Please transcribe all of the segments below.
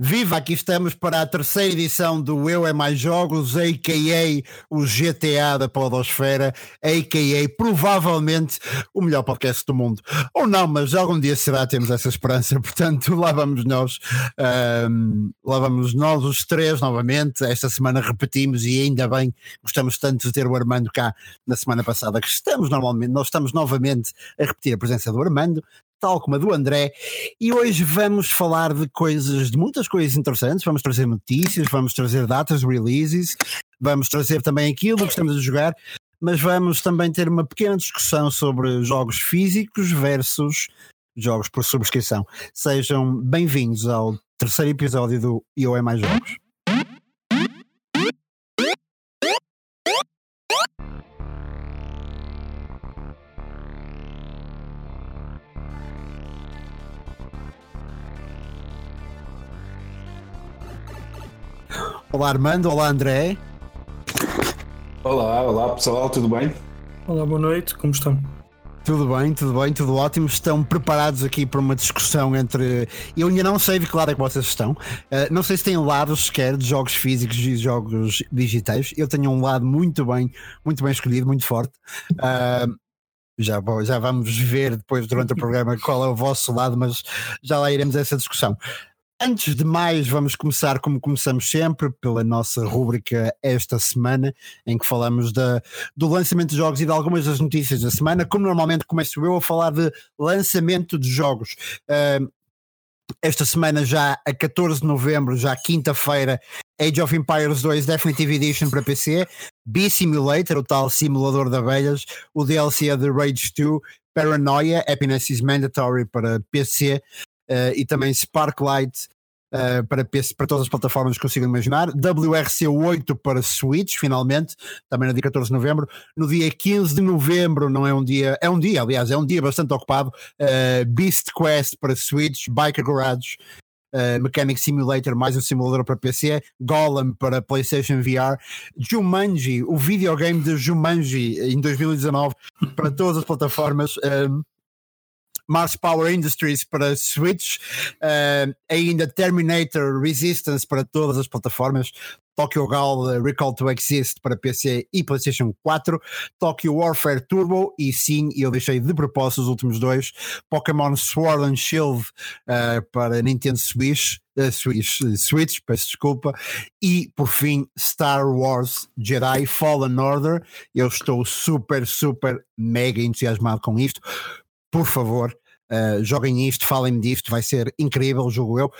Viva, aqui estamos para a terceira edição do Eu é Mais Jogos, a.k.a. o GTA da Podosfera, a.k.a. provavelmente o melhor podcast do mundo. Ou não, mas algum dia será, temos essa esperança, portanto lá vamos nós, um, lá vamos nós os três novamente, esta semana repetimos e ainda bem, gostamos tanto de ter o Armando cá na semana passada, que estamos normalmente, nós estamos novamente a repetir a presença do Armando, tal como a do André, e hoje vamos falar de coisas, de muitas coisas interessantes, vamos trazer notícias, vamos trazer datas releases, vamos trazer também aquilo que estamos a jogar, mas vamos também ter uma pequena discussão sobre jogos físicos versus jogos por subscrição. Sejam bem-vindos ao terceiro episódio do Eu é Mais Jogos. Olá Armando, olá André. Olá, olá pessoal, tudo bem? Olá, boa noite, como estão? Tudo bem, tudo bem, tudo ótimo. Estão preparados aqui para uma discussão entre. Eu ainda não sei de que lado é que vocês estão. Uh, não sei se têm lados sequer de jogos físicos e jogos digitais. Eu tenho um lado muito bem, muito bem escolhido, muito forte. Uh, já, já vamos ver depois durante o programa qual é o vosso lado, mas já lá iremos a essa discussão. Antes de mais, vamos começar como começamos sempre, pela nossa rúbrica esta semana, em que falamos do lançamento de jogos e de algumas das notícias da semana. Como normalmente começo eu a falar de lançamento de jogos. Uh, esta semana, já a 14 de novembro, já quinta-feira, Age of Empires 2 Definitive Edition para PC, B-Simulator, o tal simulador de abelhas, o DLC de Rage 2, Paranoia, Happiness is Mandatory para PC, uh, e também Sparklight uh, para, PC, para todas as plataformas que consigam imaginar, WRC8 para Switch, finalmente, também no dia 14 de novembro. No dia 15 de novembro, não é um dia, é um dia, aliás, é um dia bastante ocupado. Uh, Beast Quest para Switch, Biker Garage. Uh, Mechanic Simulator, mais um simulador para PC, Golem para PlayStation VR, Jumanji, o videogame de Jumanji em 2019 para todas as plataformas. Mars Power Industries para Switch, uh, ainda Terminator Resistance para todas as plataformas, Tokyo Gal uh, Recall to Exist para PC e PlayStation 4, Tokyo Warfare Turbo e sim, eu deixei de propósito os últimos dois, Pokémon Sword and Shield uh, para Nintendo Switch, uh, Switch, Switch, peço desculpa, e por fim Star Wars Jedi Fallen Order. Eu estou super, super mega entusiasmado com isto por favor, uh, joguem isto, falem-me disto, vai ser incrível, jogo eu.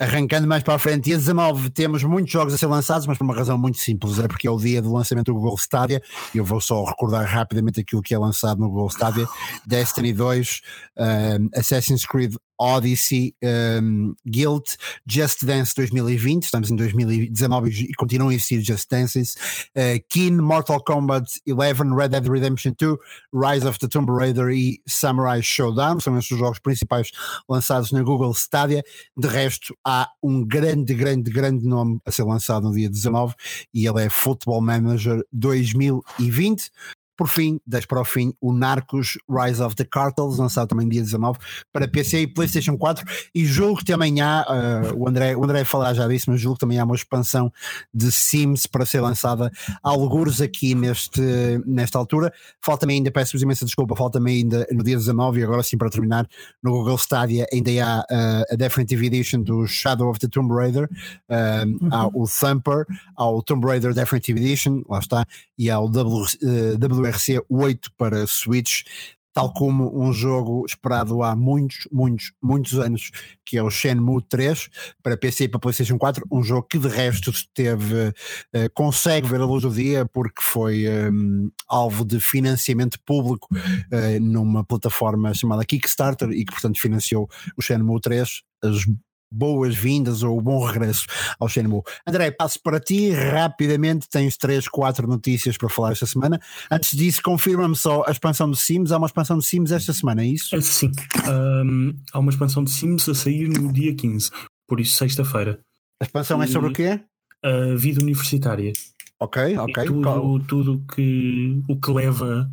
Arrancando mais para a frente, dia 19 temos muitos jogos a ser lançados, mas por uma razão muito simples, é porque é o dia do lançamento do Google Stadia. Eu vou só recordar rapidamente aquilo que é lançado no Google Stadia: Destiny 2, um, eh, Assassin's Creed Odyssey, um, Guild, Just Dance 2020, estamos em 2019 e continuam a existir Just Dances, uh, Keen, Mortal Kombat 11, Red Dead Redemption 2, Rise of the Tomb Raider e Samurai Showdown, são estes os jogos principais lançados na Google Stadia. De resto, há um grande, grande, grande nome a ser lançado no dia 19 e ele é Football Manager 2020. Por fim, deixo para o fim o Narcos Rise of the Cartels, lançado também dia 19 para PC e PlayStation 4. E julgo que também há, uh, o, André, o André falar já disso, mas julgo que também há uma expansão de Sims para ser lançada alguns aqui neste, nesta altura. Falta-me ainda, peço-vos imensa desculpa, falta-me ainda no dia 19 e agora sim para terminar, no Google Stadia ainda há uh, a Definitive Edition do Shadow of the Tomb Raider, uh, uhum. há o Thumper, há o Tomb Raider Definitive Edition, lá está, e há o w, uh, WRC 8 para Switch, tal como um jogo esperado há muitos, muitos, muitos anos, que é o Shenmue 3 para PC e para PlayStation 4, um jogo que de resto teve, uh, consegue ver a luz do dia porque foi um, eh, alvo de financiamento público uh, numa plataforma chamada Kickstarter e que portanto financiou o Shenmue 3. As boas-vindas ou bom regresso ao Shenmue. André, passo para ti rapidamente, tens três, quatro notícias para falar esta semana. Antes disso, confirma-me só a expansão do Sims. Há uma expansão de Sims esta semana, é isso? É, sim, um, há uma expansão de Sims a sair no dia 15, por isso sexta-feira. A expansão e, é sobre o quê? A vida universitária. Ok, ok. E tudo, tudo que, o que leva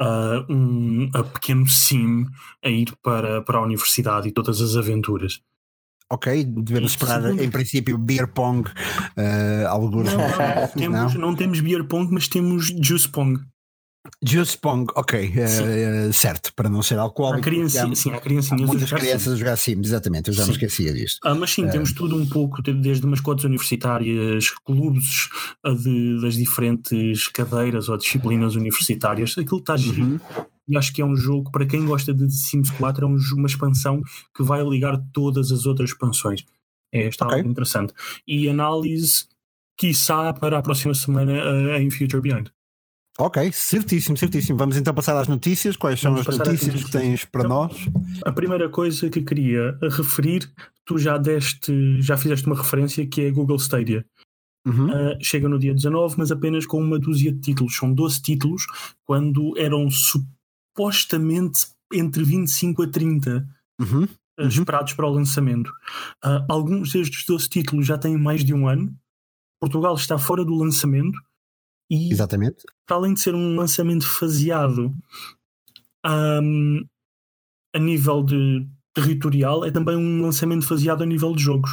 a um a pequeno sim a ir para, para a universidade e todas as aventuras. Ok, devemos esperar Segundo- em princípio beer pong, uh, alguns. Não, não, temos, não temos beer pong, mas temos juice pong. Juice pong, ok, uh, certo, para não ser Há alcoólico. criança, há- sim, há há criancinhas a muitas crianças a jogar Sims, exatamente, eu já me Sim. esquecia disto. Ah, mas sim, temos tudo um pouco, desde mascotes universitárias, clubes ah, de- das diferentes cadeiras ou disciplinas universitárias, aquilo está giro. Uhum. E acho que é um jogo, para quem gosta de The Sims 4, é um uma expansão que vai ligar todas as outras expansões. É, está Ok. algo interessante. E análise, quiçá, para a próxima semana ah, em Future Beyond. Ok, certíssimo, certíssimo. Vamos então passar às notícias. Quais são Vamos as às notícias que notícias. tens para Então, nós? A primeira coisa que queria referir, tu já deste, já fizeste uma referência que é a Google Stadia. Uhum. Uh, chega no dia 19, mas apenas com uma dúzia de títulos. São 12 títulos, quando eram supostamente entre 25 a 30 Uhum. uh, Uhum. esperados para o lançamento. Uh, alguns destes 12 títulos já têm mais de um ano. Portugal está fora do lançamento e, Exatamente. para além de ser um lançamento faseado um, a nível de territorial, é também um lançamento faseado a nível de jogos.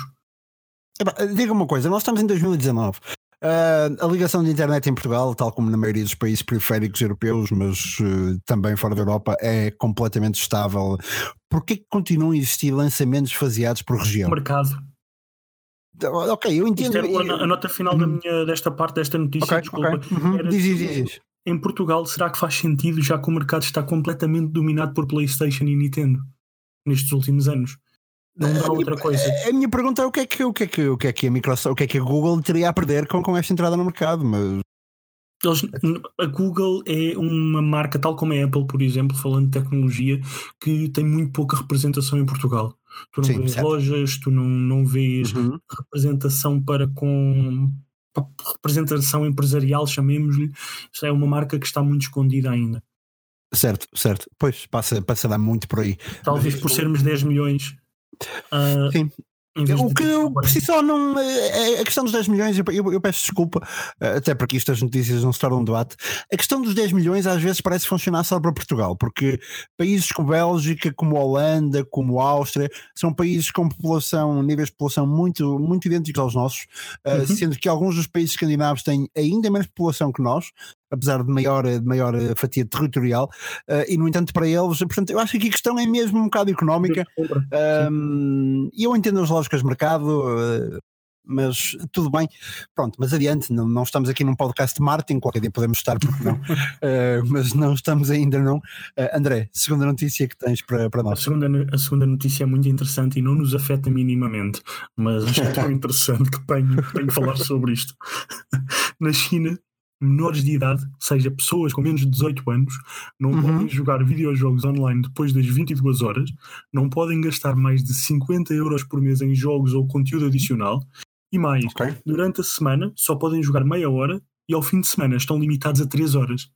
Diga uma coisa, nós estamos em 2019. Ah, a ligação de internet em Portugal, tal como na maioria dos países periféricos europeus, mas eh, também fora da Europa, é completamente estável. Porquê que continuam a existir lançamentos faseados por região? Mercado. Ok, eu entendo. era a, nota final da minha, desta parte desta notícia. Ok, desculpa. ok. Uhum. Era Diz, diz. Em Portugal, será que faz sentido já que o mercado está completamente dominado por PlayStation e Nintendo nestes últimos anos? Não dá outra coisa. A minha pergunta é o que é que, o que, é que, o que, é que a Microsoft, o que é que a Google teria a perder com, com esta entrada no mercado? Mas Eles, a Google é uma marca, tal como a Apple, por exemplo, falando de tecnologia, que tem muito pouca representação em Portugal. Tu não Sim, vês certo. lojas, tu não, não vês Uhum. representação para com representação empresarial, chamemos-lhe. Isto é uma marca que está muito escondida ainda. certo, certo. Pois passa, passará muito por aí. Talvez por sermos 10 milhões. Ah, Sim. O que eu por si só não. é- é A questão dos 10 milhões, eu, eu- eu peço desculpa, eh, até porque isto as notícias não se tornam um debate. A questão dos 10 milhões às vezes parece funcionar só para Portugal, porque países como Bélgica, como Holanda, como Áustria, são países com população, níveis de população muito, muito idênticos aos nossos, eh, Uhum. sendo que alguns dos países escandinavos têm ainda menos população que nós. Apesar de maior, de maior eh, fatia territorial, eh, e no entanto, para eles, portanto, eu acho que aqui a questão é mesmo um bocado económica. Um, E eu entendo as lógicas de mercado, uh, mas tudo bem. Pronto, mas adiante, não, não estamos aqui num podcast de marketing, qualquer dia podemos estar, porque não? Uh, mas não estamos ainda, não. Uh, André, segunda notícia que tens para, para A nós. segunda, a segunda notícia é muito interessante e não nos afeta minimamente, mas acho tão interessante que tenho, tenho que falar sobre isto. Na China, menores de idade, ou seja, pessoas com menos de 18 anos, não Uhum. podem jogar videojogos online depois das 22 horas, não podem gastar mais de 50 euros por mês em jogos ou conteúdo adicional, e mais, Ok. durante a semana só podem jogar meia hora e ao fim de semana estão limitados a 3 horas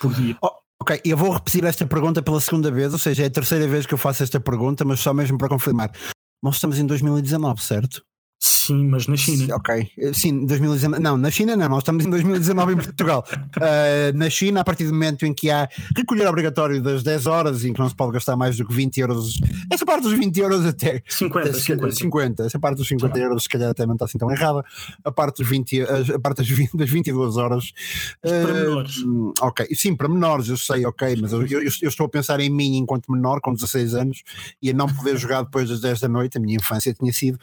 por dia. Ok, eu vou repetir esta pergunta pela segunda vez, ou seja, é a terceira vez que eu faço esta pergunta, mas só mesmo para confirmar. Nós estamos em 2019, certo? Sim, mas na China. Ok, Eh, sim, 2019. Não, na China não, nós estamos em 2019 em Portugal. Uh, na China, a partir do momento em que há recolher obrigatório das 10 horas em que não se pode gastar mais do que 20 euros, essa parte dos 20 euros até 50, se calhar 50. 50, essa parte dos 50 euros se calhar até não está assim tão errada. A parte dos 20, a a parte das, 20, das 22 horas. para uh, menores. hum, Ok, sim, para menores, eu sei, ok, mas eu, eu- eu estou a pensar em mim enquanto menor, com 16 anos, e a não poder jogar depois das 10 da noite. A minha infância tinha sido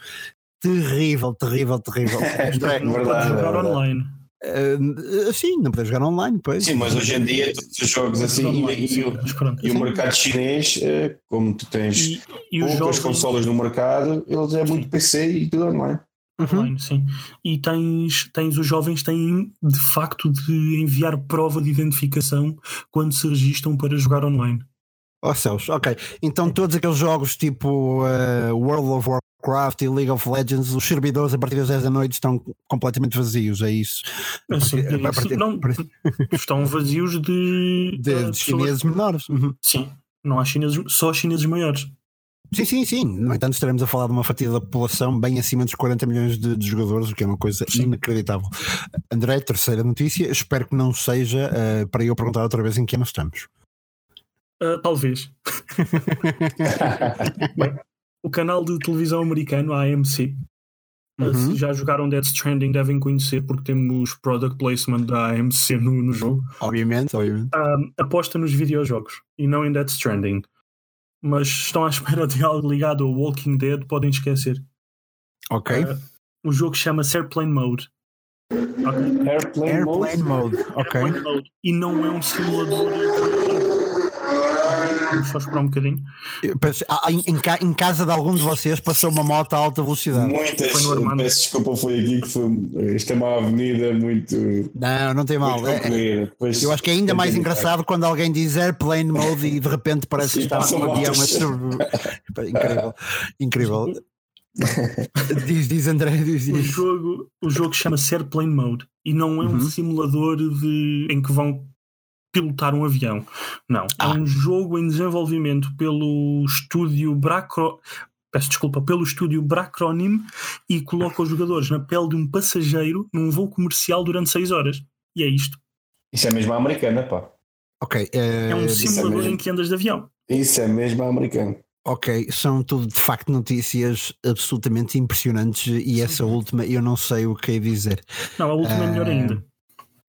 terrível, terrível, terrível. Não pode verdade, jogar é verdade. online. Uh, sim, não poder jogar online, pois. Sim, mas hoje em dia todos os jogos assim Online, e, sim, e o- e o mercado chinês, eh, como tu tens E, e poucas jogos consolas no mercado, eles é muito PC e tudo online. Uhum. online, sim. E tens, tens os jovens têm de facto de enviar prova de identificação quando se registram para jogar online. Oh céus, ok. Então todos aqueles jogos tipo uh, World of Warcraft e League of Legends, os servidores a partir das 10 da noite estão completamente vazios, é isso? Assim, partir- não, estão vazios de, De, de pessoas- chineses menores. Uhum. Sim, não há chineses, só chineses maiores. Sim, sim, sim. No entanto, estaremos a falar de uma fatia da população bem acima dos 40 milhões de, de jogadores, o que é uma coisa inacreditável. André, terceira notícia. Espero que não seja uh, para eu perguntar outra vez em que ano estamos. Ah, talvez. o canal de televisão americano, a AMC, Uhum. se já jogaram Death Stranding devem conhecer porque temos product placement da AMC no, no jogo. Obviamente, obviamente. Um, aposta nos videojogos e não em Death Stranding. Mas se estão à espera de algo ligado ao Walking Dead, podem esquecer. Ok. Uh, o jogo chama-se Airplane Mode. Ok? Airplane, Airplane mode. mode. Ok. Airplane Mode. E não é um simulador. Vamos só esperar um bocadinho. Penso- ah, em, em ca- em casa de algum de vocês passou uma moto a alta velocidade. Muitas. Foi no Armando. Peço desculpa, foi aqui que foi. Isto é uma avenida muito. Não, não tem mal. É- comprida. Depois- eu acho que é ainda mais Entendi. engraçado quando alguém diz airplane mode e de repente parece que Sim, está passam num avião. a- Incrível. Incrível. Diz, diz André, diz, O diz. jogo, o jogo chama-se Airplane Mode e não é um Uhum. simulador de, em que vão pilotar um avião. Não. Ah. É um jogo em desenvolvimento pelo estúdio Bracro. Peço desculpa, pelo estúdio Bracronym e coloca os jogadores na pele de um passageiro num voo comercial durante 6 horas. E é isto. Isso é mesmo a americana, pá. Ok, eh, É um é simulador mesmo. em que andas de avião. Isso é mesmo a americana. ok, são tudo de facto notícias absolutamente impressionantes e essa última eu não sei o que é dizer. Não, a última é melhor Ah, ainda.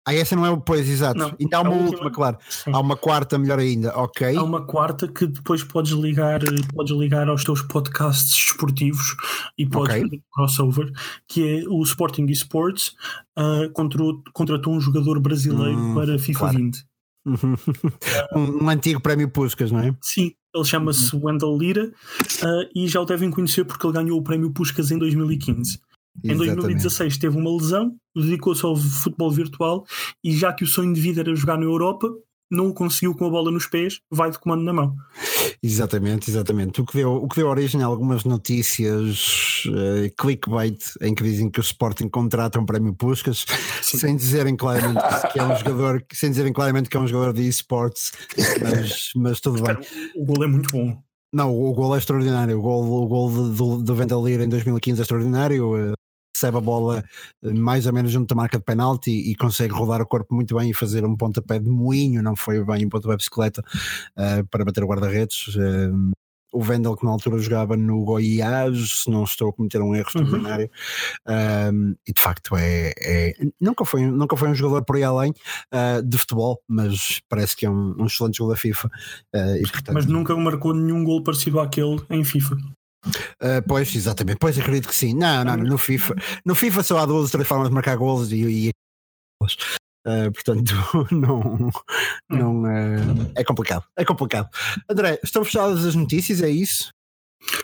Ah, essa não é o pois, exato. Não, Ainda há uma a última- última, claro. Sim. Há uma quarta melhor ainda, ok. Há uma quarta que depois podes ligar, podes ligar aos teus podcasts desportivos e podes Ok. fazer um crossover, que é o Sporting Esports ah, contratou, contratou um jogador brasileiro Hum, para FIFA claro. 20. um, um antigo prémio Puscas, não é? Sim, ele chama-se Wendell Lira ah, e já o devem conhecer porque ele ganhou o prémio Puskas em 2015. Em Exatamente. 2016 teve uma lesão, dedicou-se ao futebol virtual e já que o sonho de vida era jogar na Europa, não o conseguiu com a bola nos pés, vai de comando na mão. Exatamente, exatamente. O que deu, o que deu origem a algumas notícias eh, clickbait em que dizem que o Sporting contrata um prémio Puscas Sim. sem dizerem claramente que é um jogador, sem dizerem claramente que é um jogador de esportes, mas, mas tudo bem. O gol é muito bom. Não, o gol é extraordinário. O gol, o gol do, do Vendalir em 2015 é extraordinário. Recebe a bola eh, mais ou menos junto da marca de penalti e consegue rodar o corpo muito bem e fazer um pontapé de moinho, não foi bem um pontapé de bicicleta eh, para bater o guarda-redes. Eh, o Vendel, que na altura jogava no Goiás, se não estou a cometer um erro extraordinário, Um, e de facto é, é- nunca, foi, nunca foi um jogador por aí além uh, de futebol, mas parece que é um, um excelente jogador da FIFA. uh, e, portanto, Mas nunca marcou nenhum gol parecido àquele em FIFA. Uh, pois, exatamente. Pois acredito que sim. Não, não, no FIFA, no FIFA só há duas ou três formas de marcar golos e, e uh, portanto, não, não uh, é complicado. É complicado. André, estão fechadas as notícias, é isso?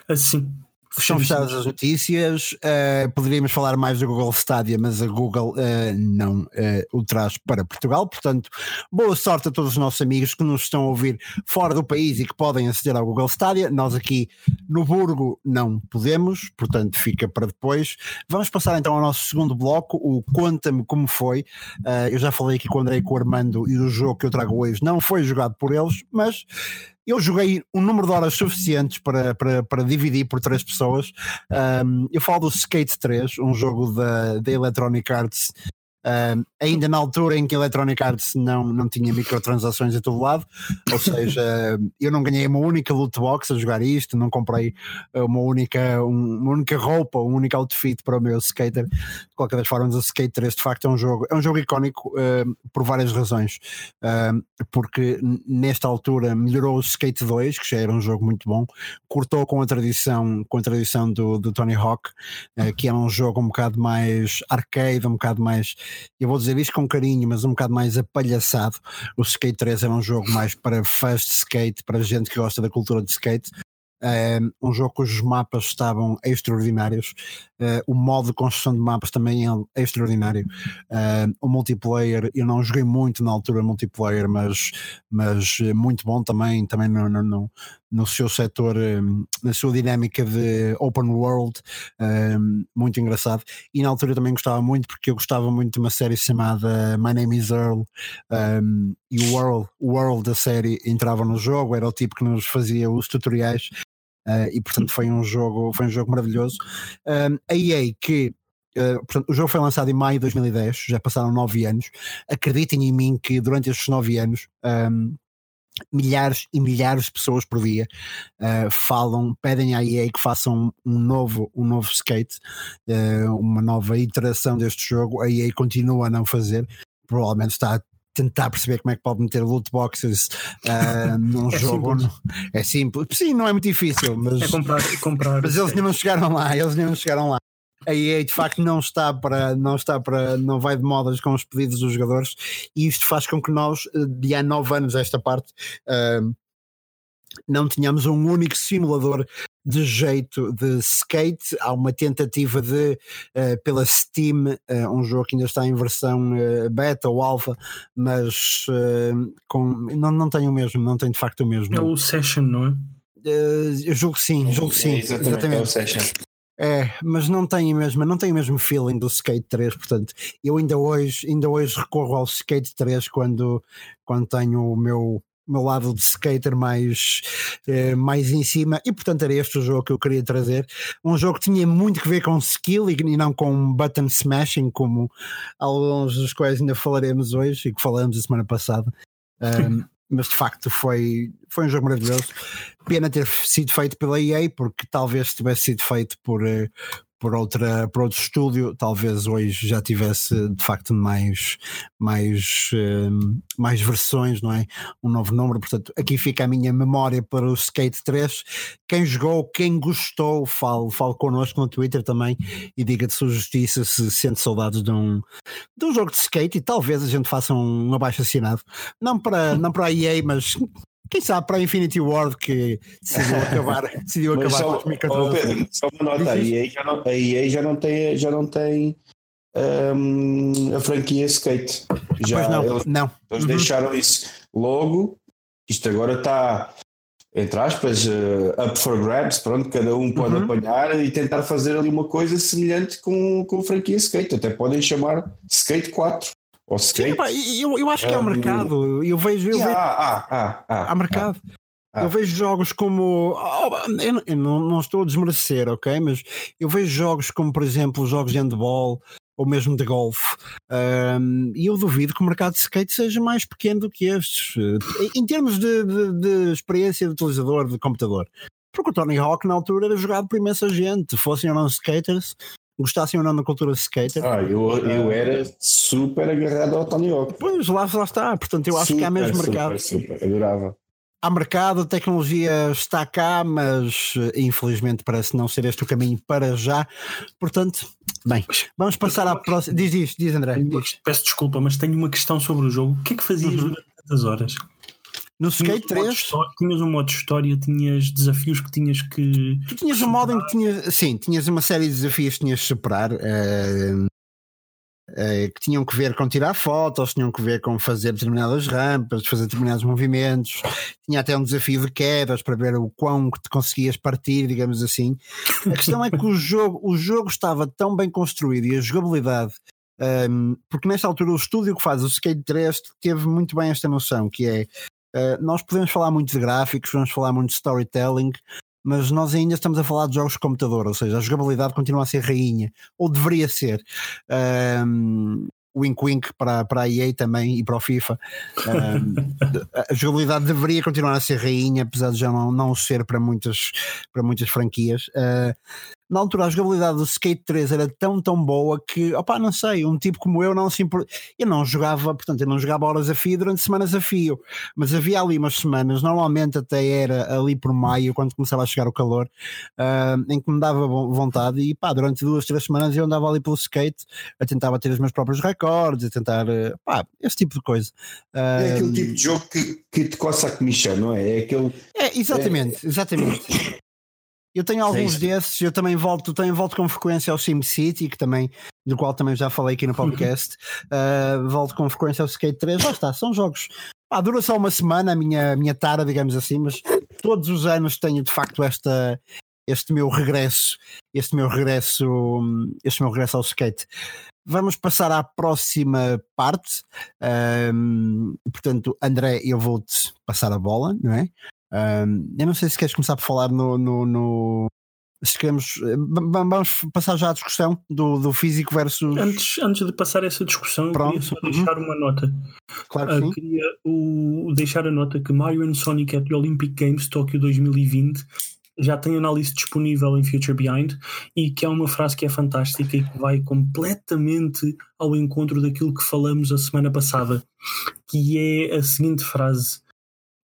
Assim. Estão fechadas as notícias. Uh, poderíamos falar mais do Google Stadia, mas a Google uh, não uh, o traz para Portugal. Portanto, boa sorte a todos os nossos amigos que nos estão a ouvir fora do país e que podem aceder ao Google Stadia. Nós aqui no Burgo não podemos, portanto, fica para depois. Vamos passar então ao nosso segundo bloco, o Conta-me Como Foi. Eu já falei aqui com o André e com o Armando e o jogo que eu trago hoje não foi jogado por eles, mas eu joguei um número de horas suficientes para, para, para dividir por três pessoas. Um, eu falo do Skate 3, um jogo da, da Electronic Arts. Um, ainda na altura em que a Electronic Arts não, não tinha microtransações a todo lado, ou seja, eu não ganhei uma única loot box a jogar isto, não comprei uma única, um, uma única roupa, um único outfit para o meu skater. De qualquer das formas, o Skate 3 de facto é um jogo, é um jogo icónico uh, por várias razões. Uh, porque nesta altura melhorou o Skate 2, que já era um jogo muito bom, cortou com a tradição, com a tradição do, do Tony Hawk, uh, que é um jogo um bocado mais arcade, um bocado mais, eu vou dizer isto com carinho, mas um bocado mais apalhaçado. O Skate 3 era um jogo mais para fast skate, para gente que gosta da cultura de skate. Um, jogo cujos mapas estavam extraordinários, uh, o modo de construção de mapas também é extraordinário. Uh, o multiplayer, eu não joguei muito na altura multiplayer, mas, mas muito bom também, também no, no, no, seu setor, um, na sua dinâmica de open world, um, muito engraçado. E na altura também gostava muito, porque eu gostava muito de uma série chamada My Name is Earl, e o World, o World da série entrava no jogo, era o tipo que nos fazia os tutoriais. Uh, e portanto foi um jogo foi um jogo maravilhoso um, a EA que Uh, portanto, o jogo foi lançado em maio de 2010, já passaram nove anos. Acreditem em mim que durante estes nove anos um, milhares e milhares de pessoas por dia uh, falam, pedem à EA que façam um novo, um novo skate, uh, uma nova iteração deste jogo. A EA continua a não fazer, provavelmente está tentar perceber como é que pode meter loot boxes uh, num é jogo. Simples. É simples, sim, não é muito difícil, mas, é comprar, comprar mas eles ainda não chegaram lá, eles ainda não chegaram lá a EA de facto não está para não está para não vai de modas com os pedidos dos jogadores e isto faz com que nós de há nove anos esta parte uh, não tínhamos um único simulador de jeito de skate. Há uma tentativa de, uh, pela Steam, uh, um jogo que ainda está em versão uh, beta ou alpha, mas com, não, não tem o mesmo, não tem de facto o mesmo. É o Session, não é? eu julgo que sim, julgo que sim. É exatamente, exatamente. É o Session. É, mas não tem, mesmo, não tem o mesmo feeling do Skate 3, portanto, eu ainda hoje, ainda hoje recorro ao Skate 3 quando, quando tenho o meu, meu lado de skater mais, eh, mais em cima, e portanto era este o jogo que eu queria trazer. Um jogo que tinha muito que ver com skill e, e não com button smashing, como alguns dos quais ainda falaremos hoje e que falamos a semana passada. Um, mas de facto foi, foi um jogo maravilhoso. Pena ter sido feito pela EA, porque talvez tivesse sido feito por, eh, por, outra, por outro estúdio, talvez hoje já tivesse de facto mais, mais, uh, mais versões, não é? Um novo número. Portanto, aqui fica a minha memória para o Skate 3. Quem jogou, quem gostou, fale, fale connosco no Twitter também e diga de sua justiça se sente saudades de um, de um jogo de skate e talvez a gente faça um, um abaixo assinado. Não para, não para a EA, mas quem sabe para a Infinity Ward que decidiu acabar, decidiu acabar só, com os microtransatores. só uma nota, não, a EA já não tem, já não tem um, a franquia Skate. Já pois não, eles, não. eles uhum. deixaram isso. Logo, isto agora está entre aspas, uh, up for grabs, pronto, cada um pode uhum. apanhar e tentar fazer ali uma coisa semelhante com, com a franquia Skate, até podem chamar Skate 4. Ou Sim, pá, eu, eu acho que há um mercado. Eu vejo. Eu vejo ah, ah, ah, há mercado. Eu vejo jogos como. Oh, eu, eu não, não, estou a desmerecer, ok? Mas eu vejo jogos como, por exemplo, jogos de handball ou mesmo de golfe. Um, e eu duvido que o mercado de skate seja mais pequeno do que estes. Em termos de, de, de experiência de utilizador de computador. Porque o Tony Hawk na altura era jogado por imensa gente. Fossem ou não skaters, gostassem ou não da cultura skater. Ah, eu, eu era super agarrado ao Tony Hawk. Pois, lá, lá está. Portanto, eu acho super, que há mesmo super, mercado. Super, adorava. Há mercado, a tecnologia está cá, mas infelizmente parece não ser este o caminho para já. Portanto, bem, vamos passar à próxima. Diz, diz, diz André. Peço desculpa, mas tenho uma questão sobre o jogo. O que é que fazias uhum. durante tantas horas? No Skate 3 tinhas um modo de história, tinhas desafios que tinhas que. Tu tinhas um modo em que tinhas. Sim, tinhas uma série de desafios que tinhas de superar. Uh, uh, que tinham que ver com tirar fotos, tinham que ver com fazer determinadas rampas, fazer determinados movimentos. Tinha até um desafio de quedas para ver o quão que te conseguias partir, digamos assim. A questão é que o jogo, o jogo estava tão bem construído e a jogabilidade um, porque nesta altura o estúdio que faz o Skate 3 teve muito bem esta noção, que é Uh, nós podemos falar muito de gráficos, podemos falar muito de storytelling, mas nós ainda estamos a falar de jogos de computador, ou seja, a jogabilidade continua a ser rainha, ou deveria ser. Um, wink wink para, para a EA também e para o FIFA. Um, a jogabilidade deveria continuar a ser rainha, apesar de já não, não ser para muitas, para muitas franquias. Uh, na altura a jogabilidade do Skate 3 era tão tão boa que, opá, não sei, um tipo como eu não se impor... eu não jogava, portanto, eu não jogava horas a fio durante semanas a fio, mas havia ali umas semanas, normalmente até era ali por maio, quando começava a chegar o calor, uh, em que me dava vontade e pá, durante duas, três semanas eu andava ali pelo skate a tentar bater os meus próprios recordes, a tentar, uh, pá, esse tipo de coisa. Uh, é aquele tipo de jogo que, que te coça a comichão, não é? É aquele. É, exatamente, é... exatamente. Eu tenho alguns desses, eu também volto, tenho, volto com frequência ao SimCity, que também, do qual também já falei aqui no podcast. uh, volto com frequência ao Skate 3. Lá está, são jogos. Pá, dura só uma semana a minha, a minha tara, digamos assim, mas todos os anos tenho de facto esta, este meu regresso, este meu regresso, este meu regresso ao skate. Vamos passar à próxima parte. Um, portanto, André, eu vou-te passar a bola, não é? Um, eu não sei se queres começar por falar no, no, no, se queremos, vamos passar já à discussão do, do físico versus. Antes, antes de passar essa discussão, Pronto. queria só uhum. deixar uma nota. Claro que uh, Queria o, deixar a nota que Mario and Sonic at the Olympic Games Tokyo 2020 já tem análise disponível em Future Behind e que é uma frase que é fantástica e que vai completamente ao encontro daquilo que falamos a semana passada, que é a seguinte frase.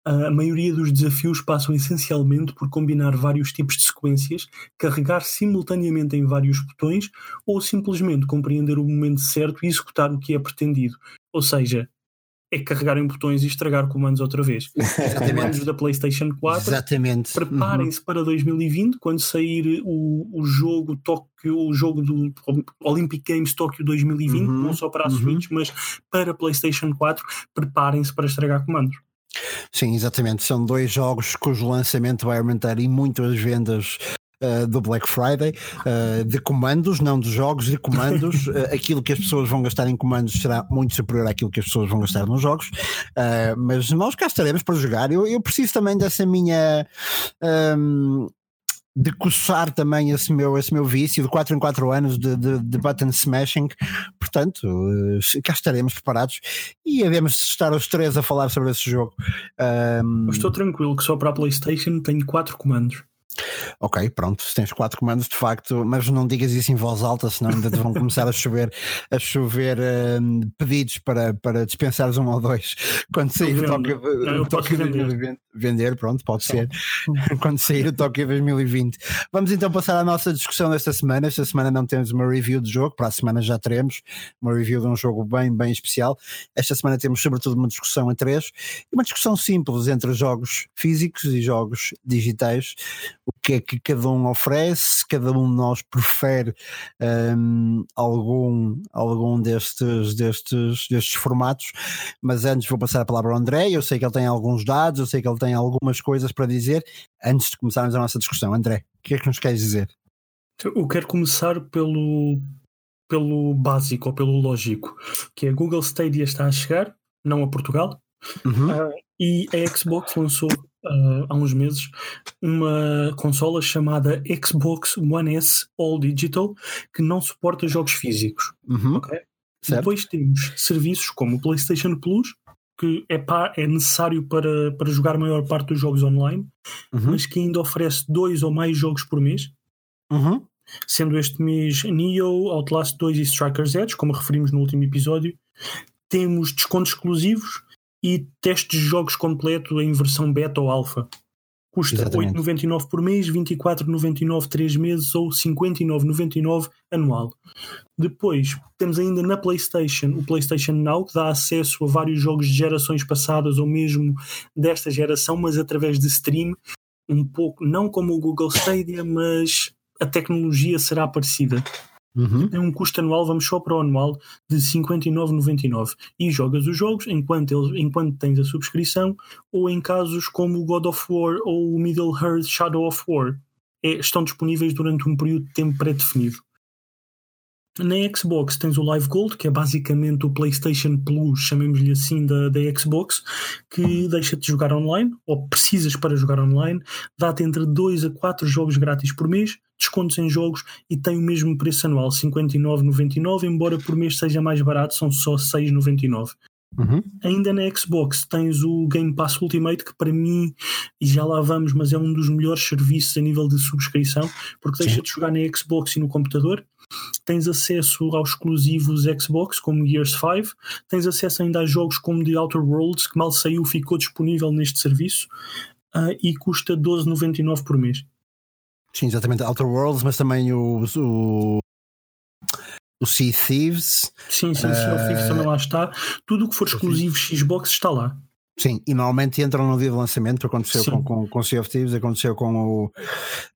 A maioria dos desafios passam essencialmente por combinar vários tipos de sequências, carregar simultaneamente em vários botões ou simplesmente compreender o momento certo e executar o que é pretendido. Ou seja, é carregar em botões e estragar comandos outra vez. comandos da PlayStation 4. Exatamente. Preparem-se uhum. para 2020, quando sair o, o jogo Tóquio, o jogo do Olympic Games Tóquio 2020, uhum. não só para a uhum. Switch, mas para a PlayStation 4, preparem-se para estragar comandos. Sim, exatamente. São dois jogos cujo lançamento vai aumentar e muito as vendas uh, do Black Friday, uh, de comandos, não de jogos, de comandos. uh, aquilo que as pessoas vão gastar em comandos será muito superior àquilo que as pessoas vão gastar nos jogos, mas nós cá estaremos para jogar. Eu, eu preciso também dessa minha. Um, ehm, de coçar também esse meu, esse meu vício de 4 em 4 anos de, de, de button smashing. Portanto, cá estaremos preparados e havemos de estar os três a falar sobre esse jogo. Um... Estou tranquilo que só para a PlayStation tenho 4 comandos. Ok, pronto, se tens quatro comandos de facto, mas não digas isso em voz alta, senão ainda vão começar a chover, a chover uh, pedidos para, para dispensares um ou dois quando sair o toque, o toque de vender. vender, pronto, pode ser quando sair o toque 2020. Vamos então passar à nossa discussão desta semana. Esta semana não temos uma review do jogo, para a semana já teremos uma review de um jogo bem, bem especial. Esta semana temos sobretudo uma discussão a três e uma discussão simples entre jogos físicos e jogos digitais o que é que cada um oferece, cada um de nós prefere um, algum, algum destes, destes, destes formatos, mas antes vou passar a palavra ao André, eu sei que ele tem alguns dados, eu sei que ele tem algumas coisas para dizer, antes de começarmos a nossa discussão. André, o que é que nos queres dizer? Eu quero começar pelo, pelo básico ou pelo lógico, que a Google Stadia está a chegar, não a Portugal, uhum. uh, e a Xbox lançou uh, há uns meses uma consola chamada Xbox One S All Digital que não suporta jogos físicos. Uhum. Okay? Depois temos serviços como o PlayStation Plus, que é, pá, é necessário para, para jogar a maior parte dos jogos online, uhum. mas que ainda oferece dois ou mais jogos por mês. Uhum. Sendo este mês Neo, Outlast 2 e Strikers Edge, como referimos no último episódio. Temos descontos exclusivos e teste de jogos completo em versão beta ou alfa. Custa 8,99 por mês, 24,99 3 meses ou 59,99 anual. Depois temos ainda na PlayStation o PlayStation Now, que dá acesso a vários jogos de gerações passadas ou mesmo desta geração, mas através de stream, um pouco, não como o Google Stadia, mas a tecnologia será parecida. Uhum. Um custo anual, vamos só para o anual, de 59,99 e jogas os jogos enquanto, ele, enquanto tens a subscrição ou em casos como o God of War ou o Middle Earth Shadow of War. É, estão disponíveis durante um período de tempo pré-definido. Na Xbox tens o Live Gold, que é basicamente o PlayStation Plus, chamemos-lhe assim, da, da Xbox, que deixa-te jogar online, ou precisas para jogar online, dá-te entre 2 a 4 jogos grátis por mês, descontos em jogos e tem o mesmo preço anual, 59,99, embora por mês seja mais barato, são só 6,99. Uhum. Ainda na Xbox tens o Game Pass Ultimate, que para mim, e já lá vamos, mas é um dos melhores serviços a nível de subscrição, porque deixa-te jogar na Xbox e no computador. Tens acesso aos exclusivos Xbox, como Gears 5. Tens acesso ainda a jogos como The Outer Worlds, que mal saiu, ficou disponível neste serviço uh, e custa 12,99 por mês. Sim, exatamente. Outer Worlds, mas também o, o, o Sea Thieves. Sim, sim, o Sea uh, Thieves também lá está. Tudo o que for exclusivo Xbox está lá. Sim, e normalmente entram no dia de lançamento, aconteceu com, com, com Sea of Thieves, aconteceu com o,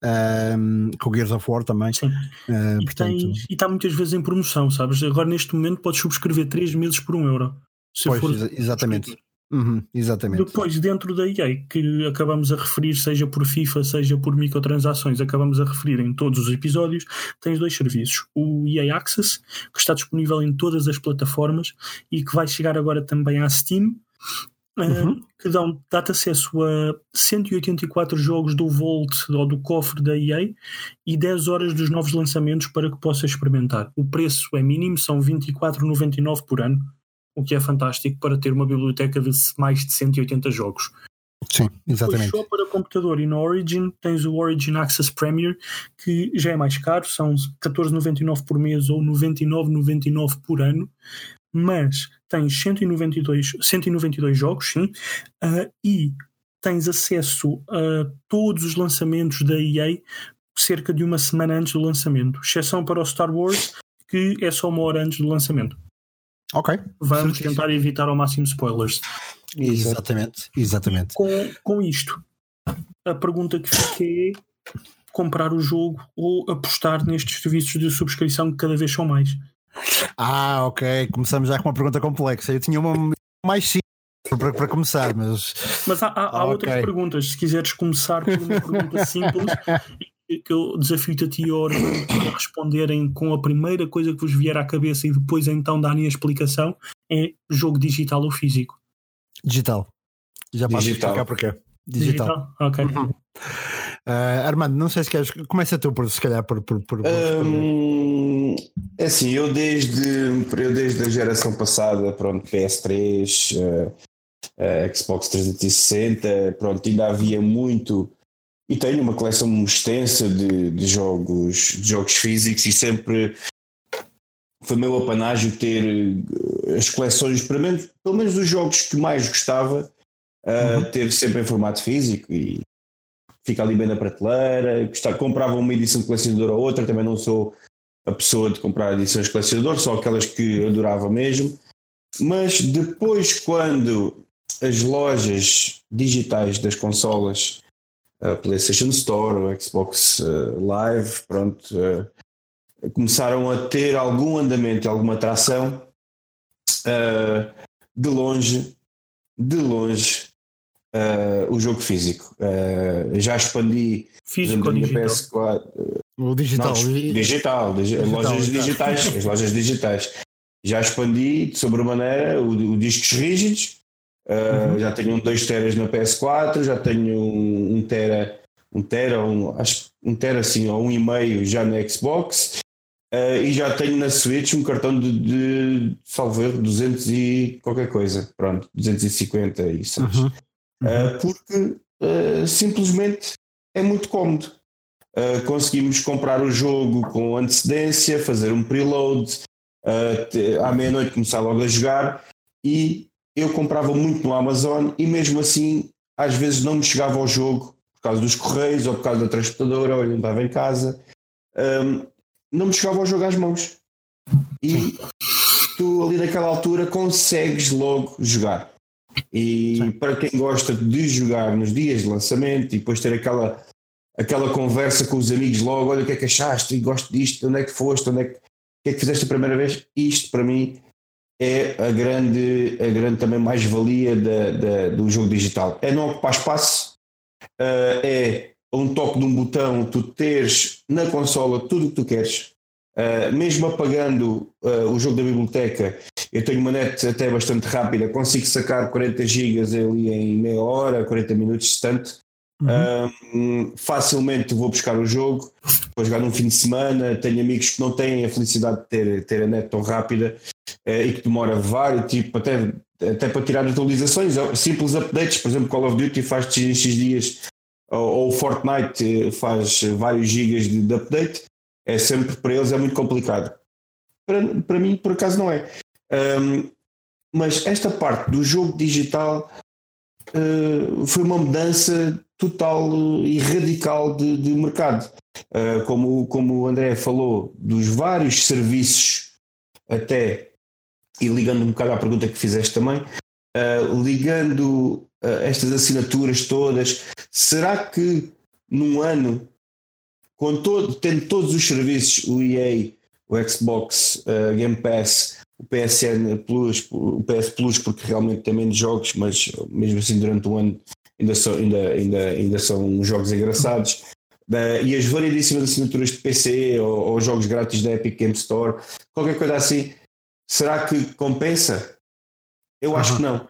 um, com o Gears of War também. Sim. Uh, e, portanto... está muitas vezes em promoção, sabes? Agora neste momento podes subscrever 3 meses por 1 euro. pois, for exatamente. Uhum, exatamente. Depois, dentro da EA, que acabamos a referir, seja por FIFA, seja por microtransações, acabamos a referir em todos os episódios, tens dois serviços. O EA Access, que está disponível em todas as plataformas e que vai chegar agora também à Steam, uhum. que dão, dá-te acesso a 184 jogos do Vault ou do cofre da EA e 10 horas dos novos lançamentos para que possas experimentar. O preço é mínimo, são 24,99 por ano, o que é fantástico para ter uma biblioteca de mais de 180 jogos. Sim, exatamente. Depois, só para computador e no Origin tens o Origin Access Premier, que já é mais caro, são 14,99 por mês ou 99,99 por ano, mas tens 192, 192 jogos, sim, uh, e tens acesso a todos os lançamentos da EA cerca de uma semana antes do lançamento, exceção para o Star Wars, que é só uma hora antes do lançamento. Ok. Vamos tentar evitar ao máximo spoilers. Exatamente, exatamente. Com, com isto, a pergunta que fica é comprar o jogo ou apostar nestes serviços de subscrição que cada vez são mais. Ah, ok. Começamos já com uma pergunta complexa. Eu tinha uma mais simples para, para começar, mas. Mas há, há, há okay. outras perguntas. Se quiseres começar por uma pergunta simples, que eu desafio-te a ti a responderem com a primeira coisa que vos vier à cabeça e depois então darem a explicação, é jogo digital ou físico? Digital. Já posso explicar porquê. Digital. Digital? Ok. Uhum. Uh, Armando, não sei se queres. Começa tu, por, se calhar, por. por, por, um, é assim, eu desde, eu desde a geração passada, pronto, PS3, uh, uh, Xbox 360, pronto, ainda havia muito. E tenho uma coleção extensa de, de jogos, de jogos físicos e sempre foi meu apanágio ter eh, as coleções, pelo menos, pelo menos dos jogos que mais gostava, uh, uhum. ter sempre em formato físico e fica ali bem na prateleira. Gostava, comprava uma edição de colecionador ou outra, também não sou a pessoa de comprar edições de colecionador, só aquelas que adorava mesmo. Mas depois, quando as lojas digitais das consolas, a PlayStation Store, o Xbox uh, Live, pronto, uh, começaram a ter algum andamento, alguma atração, uh, de longe, de longe, uh, o jogo físico. Uh, já expandi físico ou digital? PS4, o digital, não, digital, digital, lojas digitais, as lojas digitais. Já expandi de sobremaneira o, o discos rígidos. Uhum. Já tenho um 2 teras na PS4, já tenho um, um tera, um tera, um, acho, um tera assim, ou um e meio já na Xbox. Uh, e já tenho na Switch um cartão de, de salvo 200 e qualquer coisa, pronto, 250 e isso. Uhum. Uh, porque uh, simplesmente é muito cómodo. conseguimos comprar o jogo com antecedência, fazer um preload, à meia-noite começar logo a jogar e eu comprava muito no Amazon e mesmo assim às vezes não me chegava ao jogo por causa dos correios ou por causa da transportadora ou eu não estava em casa. Um, não me chegava o jogo às mãos. E tu ali naquela altura consegues logo jogar. E Sim. para quem gosta de jogar nos dias de lançamento e depois ter aquela, aquela conversa com os amigos logo, olha o que é que achaste, e gosto disto, onde é que foste, onde é que, que é que fizeste a primeira vez, isto para mim é a grande, a grande também mais-valia do jogo digital. É não ocupar espaço, uh, é um toque de um botão, tu teres na consola tudo o que tu queres, uh, mesmo apagando uh, o jogo da biblioteca, eu tenho uma net até bastante rápida, consigo sacar 40 gigas ali em meia hora, 40 minutos, tanto. Uhum. Uh, facilmente vou buscar o jogo, vou jogar num fim de semana. Tenho amigos que não têm a felicidade de ter, ter a net tão rápida e que demora vários, tipo, até, até para tirar atualizações, simples updates. Por exemplo, Call of Duty faz X, X dias ou o Fortnite faz vários gigas de, de, update, é sempre para eles é muito complicado. Para, para mim, por acaso, não é. Um, mas esta parte do jogo digital uh, foi uma mudança total e radical de, de mercado. Uh, como, como o André falou, dos vários serviços, até, e ligando um bocado à pergunta que fizeste também, uh, ligando estas assinaturas todas, será que num ano, com todo, tendo todos os serviços, o EA, o Xbox Game Pass, o PSN Plus, o PS Plus, porque realmente tem menos jogos, mas mesmo assim durante o ano ainda são, ainda, ainda, ainda são jogos engraçados. Uh, e as variedíssimas assinaturas de PC ou, ou, jogos grátis da Epic Game Store, qualquer coisa assim, será que compensa? Eu acho uhum. que não.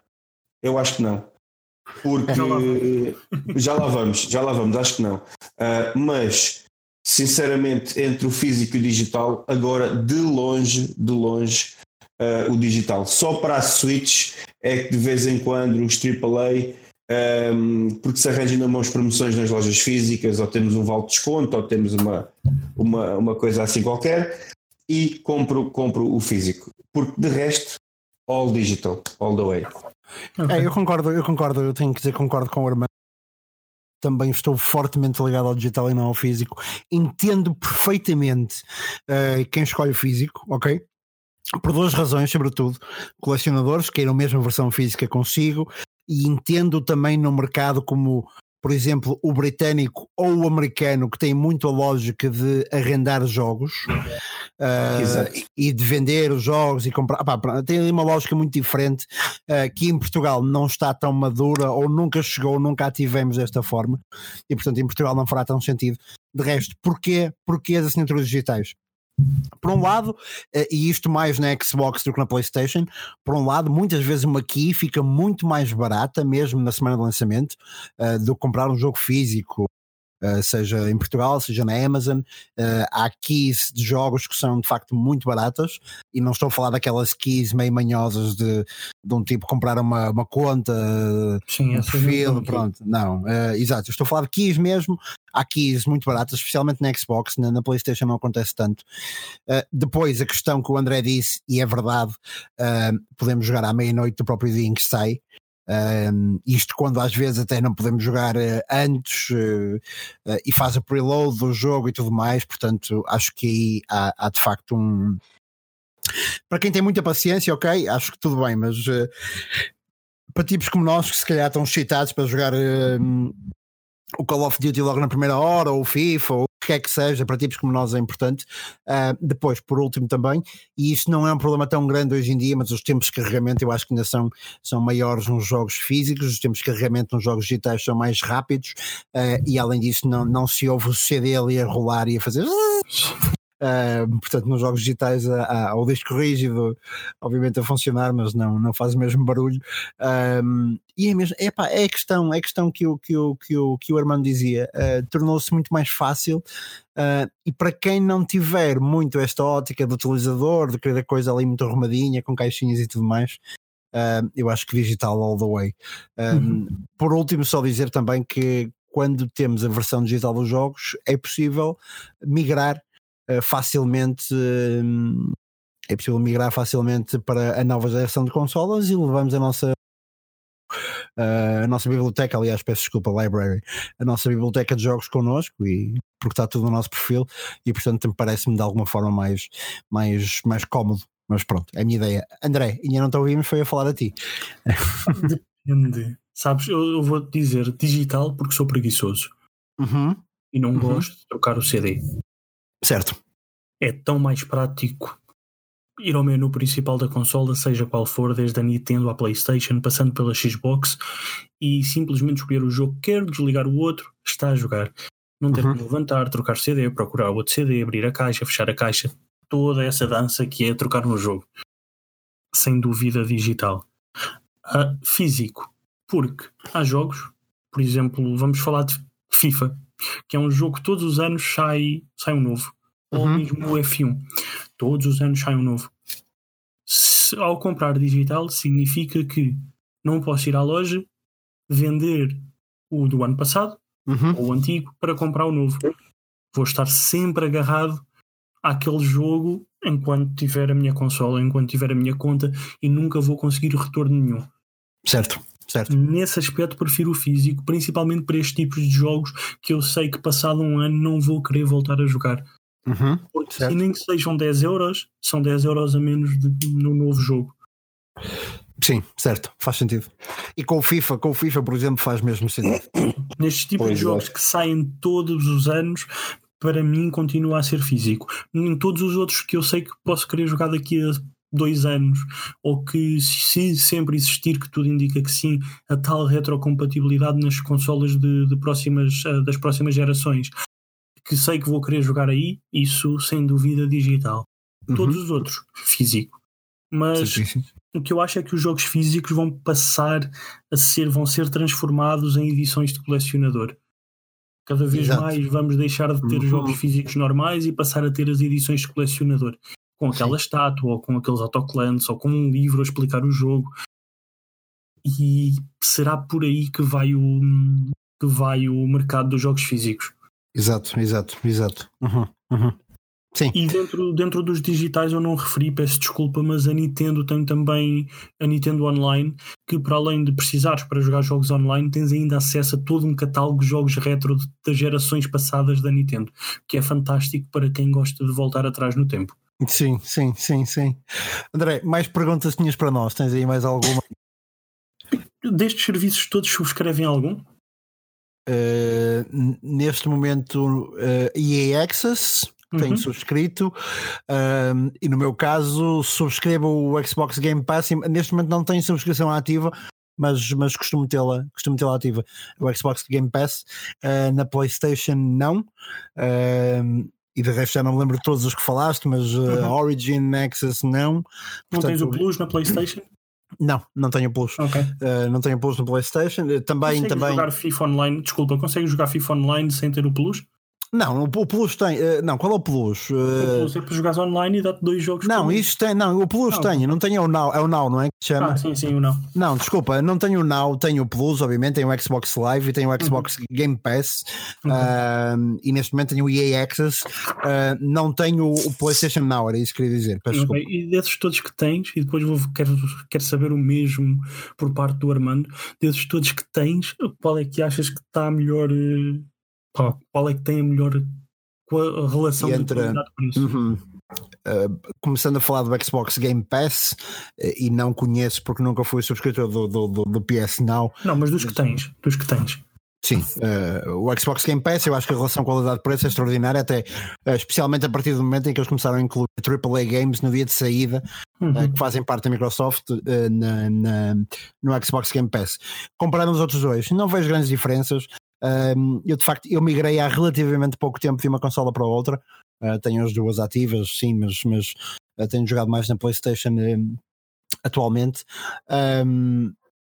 Eu acho que não. Porque já lá, já lá vamos, já lá vamos, acho que não. Uh, mas sinceramente, entre o físico e o digital, agora de longe, de longe, uh, o digital. Só para a Switch é que de vez em quando os AAA, um, porque se arranjam mãos promoções nas lojas físicas, ou temos um vale de desconto, ou temos uma, uma, uma coisa assim qualquer, e compro, compro o físico. Porque de resto, all digital, all the way. Okay. É, eu concordo, eu concordo, eu tenho que dizer concordo com o irmão também estou fortemente ligado ao digital e não ao físico. Entendo perfeitamente uh, quem escolhe o físico, ok? Por duas razões, sobretudo, colecionadores queiram mesmo a versão física consigo, e entendo também no mercado como por exemplo, o britânico ou o americano, que tem muito a lógica de arrendar jogos uh, e de vender os jogos e comprar. Pá, tem ali uma lógica muito diferente uh, que em Portugal não está tão madura ou nunca chegou, nunca a tivemos desta forma e, portanto, em Portugal não fará tão sentido. De resto, porquê, porquê as assinaturas digitais? Por um lado, eh, e isto mais na Xbox do que na PlayStation, por um lado, muitas vezes uma key fica muito mais barata, mesmo na semana de lançamento, uh, do que comprar um jogo físico Uh, seja em Portugal, seja na Amazon. Uh, há keys de jogos que são de facto muito baratas e não estou a falar daquelas keys meio manhosas de, de um tipo comprar uma, uma conta, Sim, um perfil, pronto. Não, uh, exato. estou a falar de keys mesmo. Há keys muito baratas, especialmente na Xbox, na, na PlayStation não acontece tanto. depois, a questão que o André disse, e é verdade, podemos jogar à meia-noite do próprio dia em que sai. Um, isto quando às vezes até não podemos jogar uh, antes uh, uh, e faz a preload do jogo e tudo mais, portanto acho que aí há, há de facto um. Para quem tem muita paciência, ok, acho que tudo bem, mas para tipos como nós que se calhar estão excitados para jogar o Call of Duty logo na primeira hora, ou o FIFA, ou o que quer que seja, para tipos como nós é importante. Uh, depois, por último, também, e isso não é um problema tão grande hoje em dia, mas os tempos de carregamento eu acho que ainda são, são maiores nos jogos físicos, os tempos de carregamento nos jogos digitais são mais rápidos, uh, e além disso, não, não se ouve o CD ali a rolar e a fazer. Uh, portanto, nos jogos digitais há, há o disco rígido, obviamente, a funcionar, mas não, não faz o mesmo barulho. Um, e é mesmo, epá, é a questão, é a questão que o, que o, que o, que o Armando dizia, uh, tornou-se muito mais fácil. Uh, e para quem não tiver muito esta ótica do utilizador, de querer a coisa ali muito arrumadinha, com caixinhas e tudo mais, Uh, eu acho que digital all the way. Um, uhum. Por último, só dizer também que quando temos a versão digital dos jogos, é possível migrar facilmente hum, é possível migrar facilmente para a nova geração de consolas e levamos a nossa Uh, a nossa biblioteca, aliás, peço desculpa, library, a nossa biblioteca de jogos connosco e porque está tudo no nosso perfil e portanto parece-me de alguma forma mais, mais, mais cómodo. Mas pronto, é a minha ideia. André, ainda não te ouvimos, foi a falar a ti. Depende. Sabes, eu, eu vou dizer digital porque sou preguiçoso uhum. e não uhum. gosto de trocar o CD. Certo. É tão mais prático ir ao menu principal da consola, seja qual for, desde a Nintendo à PlayStation, passando pela Xbox, e simplesmente escolher o jogo que quer, desligar o outro, está a jogar. Não ter uhum. que levantar, trocar CD, procurar outro CD, abrir a caixa, fechar a caixa. Toda essa dança que é trocar no jogo. Sem dúvida digital. Uh, físico. Porque há jogos, por exemplo, vamos falar de FIFA que é um jogo que todos os anos sai, sai um novo. Uhum. Ou mesmo o F1. Todos os anos sai um novo. Se, ao comprar digital, significa que não posso ir à loja vender o do ano passado uhum. ou o antigo para comprar o novo. Vou estar sempre agarrado àquele jogo enquanto tiver a minha consola, enquanto tiver a minha conta e nunca vou conseguir retorno nenhum. Certo. Certo. Nesse aspecto, prefiro o físico, principalmente para estes tipos de jogos que eu sei que passado um ano não vou querer voltar a jogar. Uhum, Porque certo. se nem que sejam 10 euros, são 10 euros a menos de, no novo jogo. Sim, certo, faz sentido. E com o FIFA, com o FIFA, por exemplo, faz mesmo sentido. Nestes tipos pois de jogos é. que saem todos os anos, para mim continua a ser físico. Em todos os outros que eu sei que posso querer jogar daqui a dois anos, ou que se sempre existir, que tudo indica que sim, a tal retrocompatibilidade nas consolas de, de próximas, uh, das próximas gerações, que sei que vou querer jogar aí, isso sem dúvida digital. Uhum. Todos os outros, físico. Mas Sim, sim. o que eu acho é que os jogos físicos vão passar a ser, vão ser transformados em edições de colecionador. Cada vez Exato. mais vamos deixar de ter Uhum. jogos físicos normais e passar a ter as edições de colecionador. Com aquela estátua, ou com aqueles autocolantes, ou com um livro a explicar o jogo. E será por aí que vai o, que vai o mercado dos jogos físicos. Exato, exato, exato. Uhum, uhum. E dentro, dentro dos digitais eu não referi, peço desculpa, mas a Nintendo tem também a Nintendo Online, que para além de precisares para jogar jogos online, tens ainda acesso a todo um catálogo de jogos retro das gerações passadas da Nintendo, que é fantástico para quem gosta de voltar atrás no tempo. Sim, sim, sim, sim. André, mais perguntas tinhas para nós? Tens aí mais alguma? Destes serviços todos subscrevem algum? Uh, neste momento, uh, EA Access, tenho Uhum. subscrito, um, e no meu caso, subscrevo o Xbox Game Pass. e Neste momento não tenho subscrição ativa, mas, mas costumo tê-la costumo tê-la ativa. O Xbox Game Pass, uh, na PlayStation, não. Um, e de resto já não me lembro de todos os que falaste, mas uh, Uhum. Origin Access não. Não tens o Plus na PlayStation? Não, não tenho Plus. Ok. Uh, não tenho Plus no PlayStation. Uh, Também, consegues também. jogar FIFA Online, desculpa, consegues jogar FIFA Online sem ter o Plus? Não, o o Plus tem. uh, não, qual é o Plus? O Uh, Plus é para jogares online e dá-te dois jogos Não, isto tem, não, o Plus Não. tenho, não tenho o Now, é o Now, não é que chama? Ah, sim, sim, ou não. Não, desculpa, não tenho o Now, tenho o Plus, obviamente, tenho o Xbox Live e tenho o Xbox Game Pass Uhum. e neste momento tenho o EA Access, ah, não tenho o PlayStation Now, era isso que queria dizer. Peço Ok, desculpa. E desses todos que tens, e depois vou, quero, quero saber o mesmo por parte do Armando, desses todos que tens, qual é que achas que está melhor? eh, pá, Qual é que tem a melhor relação de Entre- qualidade-preço? Uhum. Ah, começando a falar do Xbox Game Pass eh, e não conheço porque nunca fui subscritor do, do, do, do PS Now, Não, mas dos que tens, dos que tens. Sim, eh, o Xbox Game Pass, eu acho que a relação qualidade-preço é extraordinária, até eh, especialmente a partir do momento em que eles começaram a incluir AAA games no dia de saída, Uhum. eh, que fazem parte da Microsoft na, na- no Xbox Game Pass. Comparando os outros dois, não vejo grandes diferenças. Um, eu de facto eu migrei há relativamente pouco tempo de uma consola para outra. Uh, tenho as duas ativas, sim, mas, mas uh, tenho jogado mais na PlayStation um, atualmente. Um,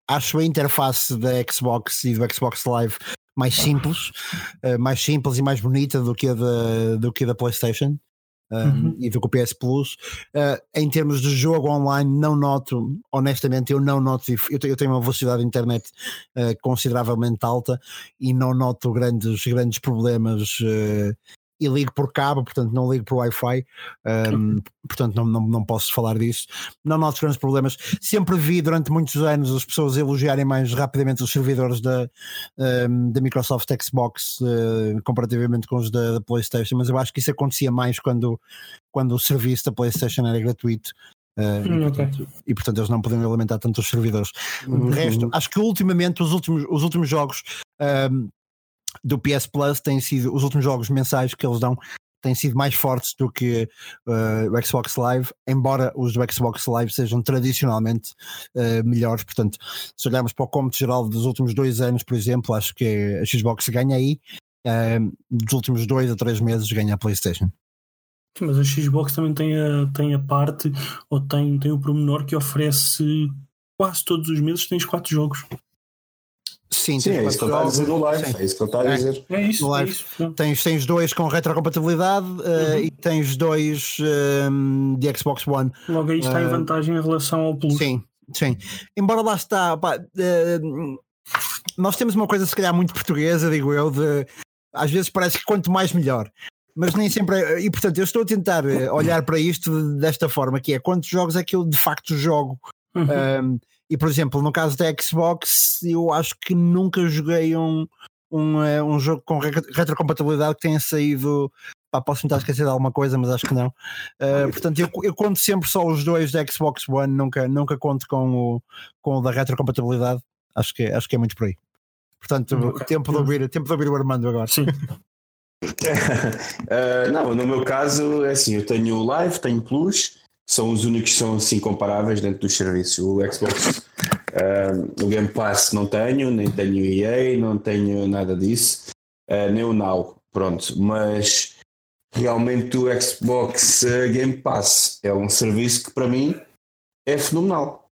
acho a interface da Xbox e do Xbox Live mais simples, uh, mais simples e mais bonita do que a da, do que a da PlayStation. Um, Uhum. E do que o PS Plus, Uh, em termos de jogo online, não noto, honestamente, eu não noto. eu tenho uma velocidade de internet uh, consideravelmente alta e não noto grandes, grandes problemas. uh, e ligo por cabo, portanto não ligo por Wi-Fi, um, portanto não, não, não posso falar disso. Não noto grandes problemas. Sempre vi durante muitos anos as pessoas elogiarem mais rapidamente os servidores da, um, da Microsoft Xbox uh, comparativamente com os da, da PlayStation, mas eu acho que isso acontecia mais quando, quando o serviço da PlayStation era gratuito. Uh, Hum, e, ok. portanto, e portanto eles não podiam alimentar tanto os servidores. Uhum. De resto, acho que ultimamente os últimos, os últimos jogos um, do PS Plus têm sido os últimos jogos mensais que eles dão têm sido mais fortes do que uh, o Xbox Live, embora os do Xbox Live sejam tradicionalmente uh, melhores. Portanto, se olharmos para o cômputo geral dos últimos dois anos, por exemplo, acho que a Xbox ganha aí. Um, dos últimos dois a três meses ganha a PlayStation. Mas a Xbox também tem a, tem a parte, ou tem, tem o pormenor que oferece quase todos os meses tens quatro jogos. Sim, Sim, tens é isso que eu estava a dizer no jogos, live. sim. É isso que eu estava a É. dizer. É isso, No é isso. Tens, tens dois com retrocompatibilidade uh, Uhum. e tens dois um, de Xbox One. Logo aí está em Ah. vantagem em relação ao Plus. Sim, sim. Embora lá está, pá, eh, nós temos uma coisa se calhar muito portuguesa, digo eu, de às vezes parece que quanto mais melhor. Mas nem sempre é, e portanto eu estou a tentar eh, olhar para isto desta forma, que é quantos jogos é que eu de facto jogo. Uhum. Um, e por exemplo, no caso da Xbox, eu acho que nunca joguei um, um, eh, um jogo com re- retrocompatibilidade que tenha saído. Pá, posso me estar a esquecer de alguma coisa, mas acho que não. Uh, portanto, eu, eu conto sempre só os dois da Xbox One, nunca, nunca conto com o, com o da retrocompatibilidade. Acho que, ask é muito por aí. Portanto, Ok. tempo, de ouvir, tempo de ouvir o Armando agora. Sim. Uh, não, no meu caso é assim, eu tenho o Live, tenho Plus, são os únicos que são assim comparáveis dentro dos serviços. O Xbox, uh, o Game Pass não tenho, nem tenho EA, não tenho nada disso, uh, nem o Now, pronto, mas realmente o Xbox uh, Game Pass é um serviço que para mim é fenomenal.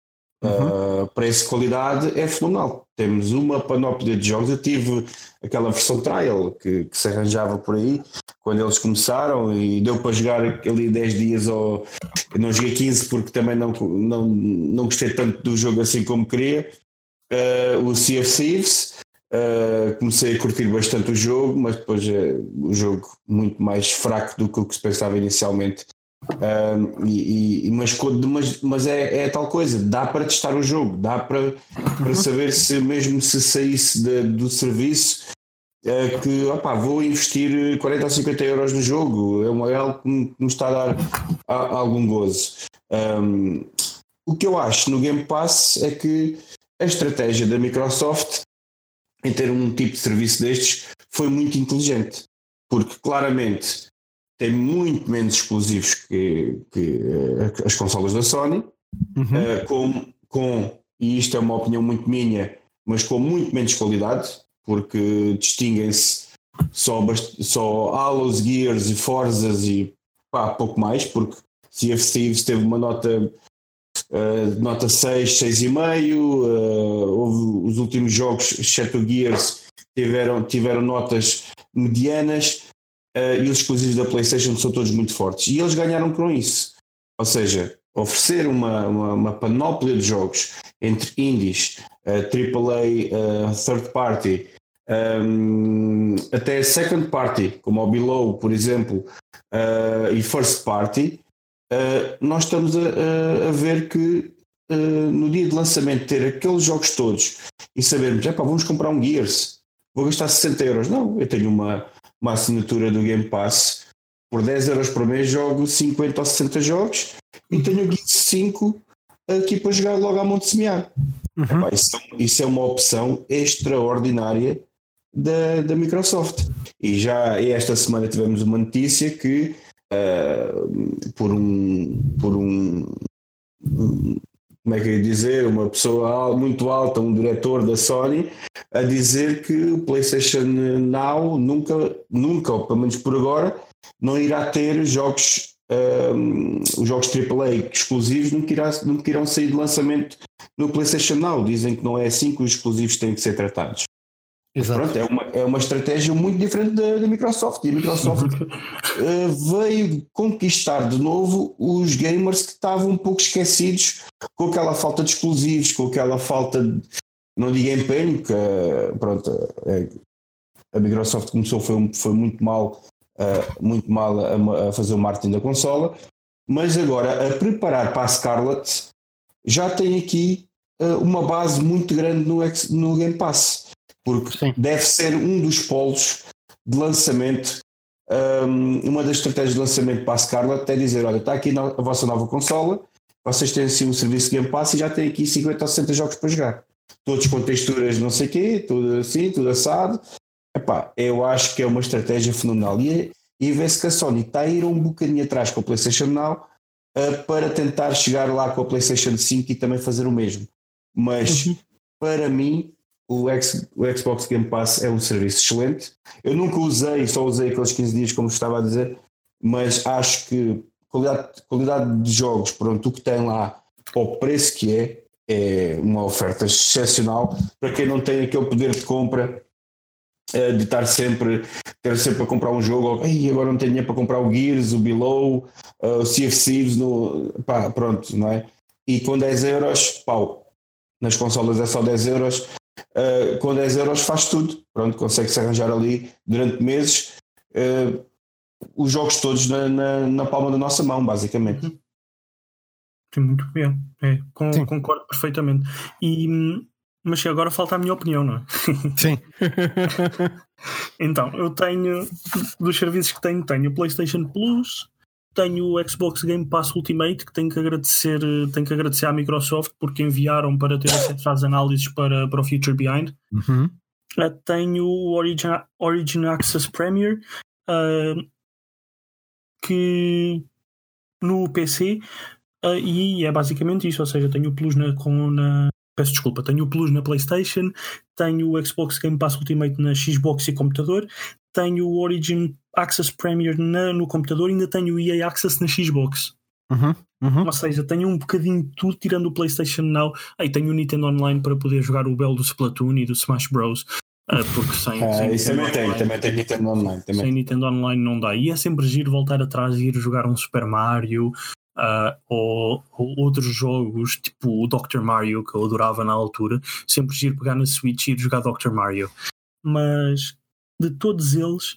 Uhum. Uh, preço e qualidade é fenomenal. Temos uma panóplia de jogos. Eu tive aquela versão trial que, que, se arranjava por aí quando eles começaram e deu para jogar ali 10 dias ou eu não joguei 15 porque também não, não, não gostei tanto do jogo assim como queria. Uh, o Sea of Thieves. Uh, comecei a curtir bastante o jogo, mas depois é o jogo muito mais fraco do que o que se pensava inicialmente e, e, mas, mas, mas é, é, tal coisa, dá para testar o jogo, dá para, para saber se mesmo se saísse de, do serviço é, que opa, vou investir 40 ou 50 euros no jogo, é, uma, é algo que me, está a dar a, a algum gozo. Um, o que eu acho no Game Pass é que a estratégia da Microsoft em ter um tipo de serviço destes foi muito inteligente, porque claramente tem muito menos exclusivos que, que uh, as consolas da Sony, uhum. uh, com, com, e isto é uma opinião muito minha, mas com muito menos qualidade, porque distinguem-se só, só Halos, Gears e Forzas e pá, pouco mais, porque of Thieves teve uma nota Uh, nota 6, 6,5. Uh, houve os últimos jogos, exceto o Gears, tiveram, tiveram notas medianas uh, e os exclusivos da PlayStation são todos muito fortes. E eles ganharam com isso. Ou seja, oferecer uma, uma, uma panóplia de jogos entre indies, uh, AAA, uh, third party, um, até second party, como o Below, por exemplo, uh, e first party, uh, nós estamos a, a ver que uh, no dia de lançamento ter aqueles jogos todos e sabermos, é pá, vamos comprar um Gears, vou gastar 60 euros. Não, eu tenho uma, uma assinatura do Game Pass por 10 euros por mês jogo 50 ou 60 jogos e tenho o Geek 5 aqui para jogar logo à Monte Semear. Uhum. isso, isso, é uma opção extraordinária da, da Microsoft. E já esta semana tivemos uma notícia que uh, por um por um como é que eu ia dizer, uma pessoa muito alta, um diretor da Sony, a dizer que o PlayStation Now nunca, nunca, ou pelo menos por agora, não irá ter jogos, um, os jogos AAA exclusivos nunca, irá, nunca irão sair de lançamento no PlayStation Now. Dizem que não é assim que os exclusivos têm que ser tratados. Exato. Pronto, é, uma, é uma estratégia muito diferente da, da Microsoft. E a Microsoft uh, veio conquistar de novo os gamers que estavam um pouco esquecidos com aquela falta de exclusivos, com aquela falta de. Não digo empenho, que uh, pronto, uh, a Microsoft começou, foi, foi muito mal, muito mal a, a, fazer o marketing da consola, mas agora a preparar para a Scarlett já tem aqui uma base muito grande no, no Game Pass porque Sim. deve ser um dos polos de lançamento. Um, uma das estratégias de lançamento para a Scarlett é dizer: olha, está aqui a vossa nova consola, vocês têm assim um serviço de Game Pass e já têm aqui 50 ou 60 jogos para jogar. Todos com texturas não sei o quê, tudo assim, tudo assado. Epá, eu acho que é uma estratégia fenomenal. E, e vê-se que a Sony está a ir um bocadinho atrás com a PlayStation Now uh, para tentar chegar lá com a PlayStation 5 e também fazer o mesmo. Mas uhum. para mim, o, X, o Xbox Game Pass é um serviço excelente. Eu nunca usei, só usei aqueles 15 dias, como estava a dizer, mas acho que qualidade, qualidade de jogos, pronto, o que tem lá, o preço que é, é uma oferta excepcional para quem não tem aquele poder de compra eh, de estar sempre, ter sempre a comprar um jogo, e agora não tenho dinheiro para comprar o Gears, o Below, eh, o Sea of Thieves, no, pá, pronto, não é? E com 10 euros, pau, nas consolas é só 10 euros, uh, com 10 euros faz tudo. Pronto, consegue-se arranjar ali durante meses uh, os jogos todos na, na, na, palma da nossa mão, basicamente. Uhum. Sim, muito bem. É, com, concordo perfeitamente. E, mas agora falta a minha opinião, não é? Sim. então, eu tenho, dos serviços que tenho, tenho o PlayStation Plus, tenho o Xbox Game Pass Ultimate que tenho que agradecer, tenho que agradecer à Microsoft porque enviaram para ter acesso às análises para, para o Future Behind. Uhum. Uh, tenho o Origin, Origin Access Premier uh, que no PC uh, e é basicamente isso, ou seja, tenho o Plus na, com, na peço desculpa, tenho o Plus na Playstation, tenho o Xbox Game Pass Ultimate na Xbox e computador, tenho o Origin Access Premier na, no computador ainda tenho o EA Access na Xbox. Uhum, uhum. Ou seja, tenho um bocadinho de tudo, tirando o PlayStation Now. Aí tenho o Nintendo Online para poder jogar o Bell do Splatoon e do Smash Bros. Uh, porque sem, ah, sem isso também tem, também tem Nintendo Online. Também. Sem Nintendo Online não dá. E é sempre giro voltar atrás e ir jogar um Super Mario uh, ou, ou, outros jogos, tipo o Dr. Mario, que eu adorava na altura. Sempre giro pegar na Switch e ir jogar Dr. Mario. Mas de todos eles,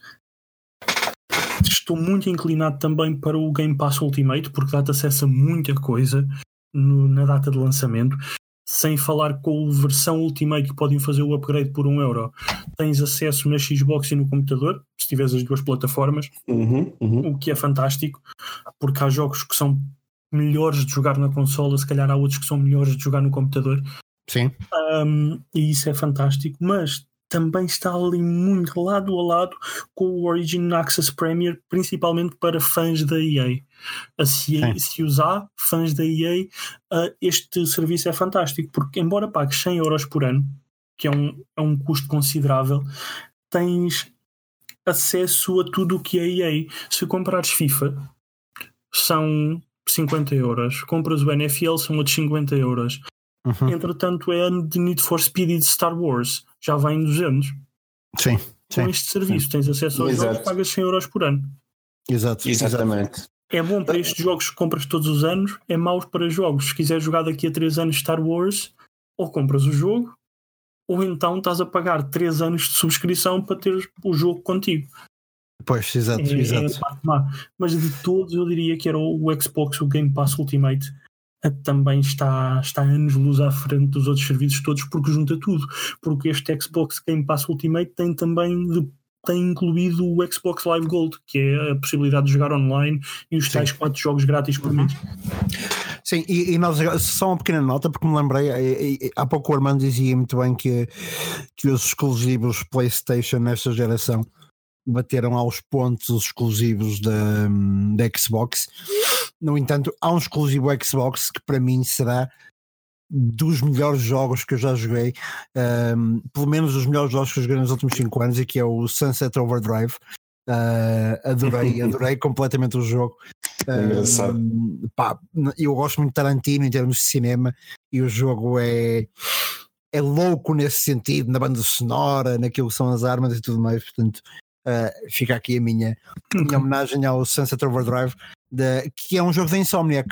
estou muito inclinado também para o Game Pass Ultimate, porque dá-te acesso a muita coisa no, na data de lançamento. Sem falar com a versão Ultimate que podem fazer o upgrade por um euro. Tens acesso na Xbox e no computador, se tiveres as duas plataformas, uhum, uhum. o que é fantástico, porque há jogos que são melhores de jogar na consola, se calhar há outros que são melhores de jogar no computador. Sim. Um, e isso é fantástico, mas também está ali muito lado a lado com o Origin Access Premier, principalmente para fãs da EA. Se, se usar fãs da EA, uh, este serviço é fantástico, porque embora pagues 100 euros por ano, que é um, é um custo considerável, tens acesso a tudo o que é EA. Se comprares FIFA, são 50 euros. Compras o NFL, são outros 50 euros. Uhum. Entretanto, é ano de Need for Speed e de Star Wars. Já vai em 200. Sim. Com este serviço, sim. tens acesso aos Exato. jogos, pagas 100 euros por ano. Exato. Exatamente. É bom para estes jogos que compras todos os anos, é mau para jogos. Se quiseres jogar daqui a 3 anos Star Wars, ou compras o jogo, ou então estás a pagar 3 anos de subscrição para ter o jogo contigo. Pois, exato, é, exato. É Mas de todos eu diria que era o Xbox, o Game Pass Ultimate, também está, está anos-luz à frente dos outros serviços todos porque junta tudo. Porque este Xbox Game Pass Ultimate tem também tem incluído o Xbox Live Gold, que é a possibilidade de jogar online e os Sim. tais quatro jogos grátis por mês. Sim, e, e nós só uma pequena nota, porque me lembrei, e, e, há pouco o Armando dizia muito bem que, que os exclusivos PlayStation nesta geração bateram aos pontos exclusivos da, da Xbox. No entanto, há um exclusivo Xbox que para mim será dos melhores jogos que eu já joguei, um, pelo menos os melhores jogos que eu joguei nos últimos 5 anos, e que é o Sunset Overdrive. Uh, adorei, adorei completamente o jogo. É engraçado. Um, pá, eu gosto muito de Tarantino em termos de cinema e o jogo é, é louco nesse sentido, na banda sonora, naquilo que são as armas e tudo mais. Portanto, Uh, fica aqui a minha, minha homenagem ao Sunset Overdrive, de, que é um jogo da Insomniac,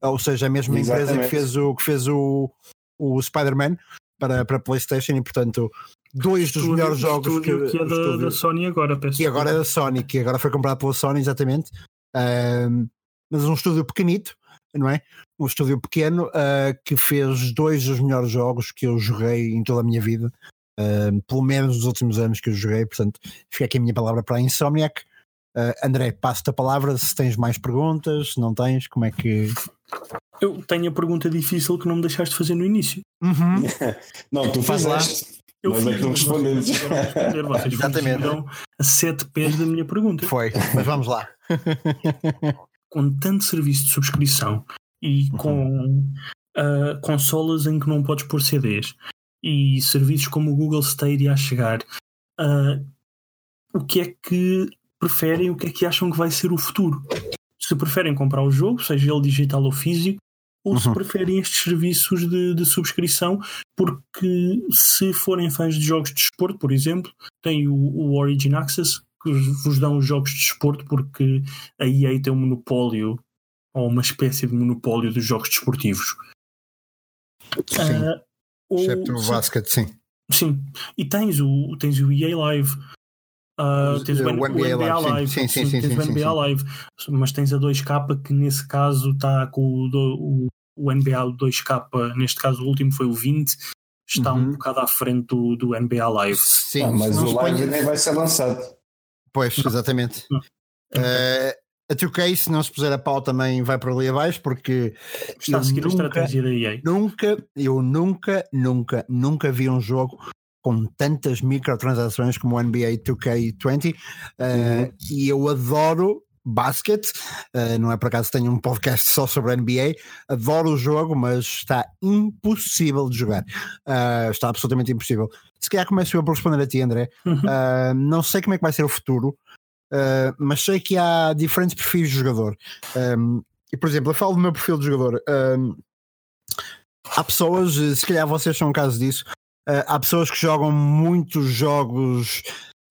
ou seja, a mesma Exatamente. empresa que fez o, que fez o, o Spider-Man para, para PlayStation e, portanto, dois dos estúdio, melhores jogos que, que é da, da, Sony agora, peço que agora é da Sony, que agora foi comprado pela Sony, exatamente. Uh, mas um estúdio pequenito, não é? Um estúdio pequeno uh, que fez dois dos melhores jogos que eu joguei em toda a minha vida uh, pelo menos nos últimos anos que eu joguei, portanto, fica aqui a minha palavra para a Insomniac. Uh, André, passo-te a palavra se tens mais perguntas, se não tens, como é que. Eu tenho a pergunta difícil que não me deixaste fazer no início. Uhum. não, tu faz lá. Eu Nós é que não respondemos. Vocês Exatamente. a sete pés da minha pergunta. Foi, mas vamos lá. com tanto serviço de subscrição e uhum. com uh, consolas em que não podes pôr CDs e serviços como o Google Stadia a chegar, uh, o que é que preferem, o que é que acham que vai ser o futuro? Se preferem comprar o jogo, seja ele digital ou físico, ou uhum. se preferem estes serviços de, de, subscrição, porque se forem fãs de jogos de desporto, por exemplo, tem o, o Origin Access, que vos dão os jogos de desporto, porque a EA tem um monopólio, ou uma espécie de monopólio dos jogos desportivos. Sim. Uh, Excepto o basket, sim. Sim. E tens o, tens o EA Live. Uh, tens o, o, NBA, o NBA Live, sim, sim, sim, tens sim, o NBA sim, Live, mas tens a 2K que nesse caso está com o, o, NBA 2K, neste caso o último foi o 20, está uhum. um bocado à frente do, do NBA Live. Sim, ah, mas o Live nem vai ser lançado. Pois, exatamente. Uh, a 2K, se não se puser a pau, também vai para ali abaixo, porque está a seguir nunca, a estratégia da EA. Nunca, eu nunca, nunca, nunca vi um jogo com tantas microtransações como o NBA 2K20 uh, uhum. e eu adoro basket, uh, não é por acaso tenho um podcast só sobre NBA, adoro o jogo, mas está impossível de jogar, uh, está absolutamente impossível. Se calhar começo eu por responder a ti, André. Uhum. Uh, não sei como é que vai ser o futuro. Mas sei que há diferentes perfis de jogador. Um, e por exemplo, eu falo do meu perfil de jogador. Um, há pessoas, se calhar vocês são um caso disso, uh, há pessoas que jogam muitos jogos,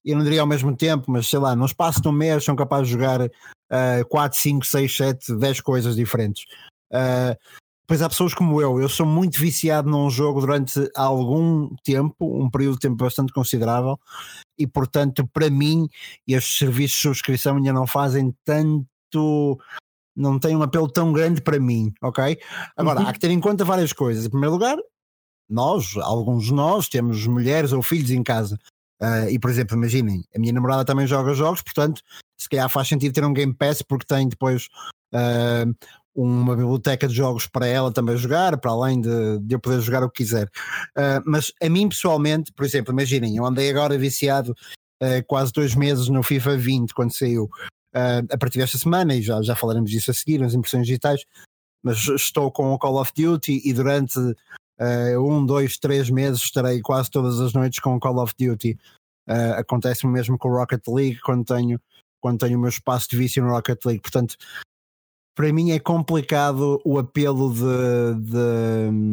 eu não diria ao mesmo tempo, mas sei lá, no espaço de um mês são capazes de jogar uh, 4, 5, 6, 7, 10 coisas diferentes. Uh, Pois há pessoas como eu, eu sou muito viciado num jogo durante algum tempo, um período de tempo bastante considerável, e portanto, para mim, estes serviços de subscrição ainda não fazem tanto. Não têm um apelo tão grande para mim, ok? Agora, uhum. há que ter em conta várias coisas. Em primeiro lugar, nós, alguns de nós, temos mulheres ou filhos em casa. Uh, e, por exemplo, imaginem, a minha namorada também joga jogos, portanto, se calhar faz sentido ter um Game Pass porque tem depois uh, uma biblioteca de jogos para ela também jogar, para além de, de eu poder jogar o que quiser. Uh, mas a mim pessoalmente, por exemplo, imaginem, eu andei agora viciado quase dois meses no FIFA 20 quando saiu. A partir desta semana, e já, já falaremos disso a seguir, nas impressões digitais, mas estou com o Call of Duty e durante um, dois, três meses estarei quase todas as noites com Call of Duty. acontece o mesmo com o Rocket League quando tenho quando tenho o meu espaço de vício no Rocket League. Portanto, para mim é complicado o apelo de, de,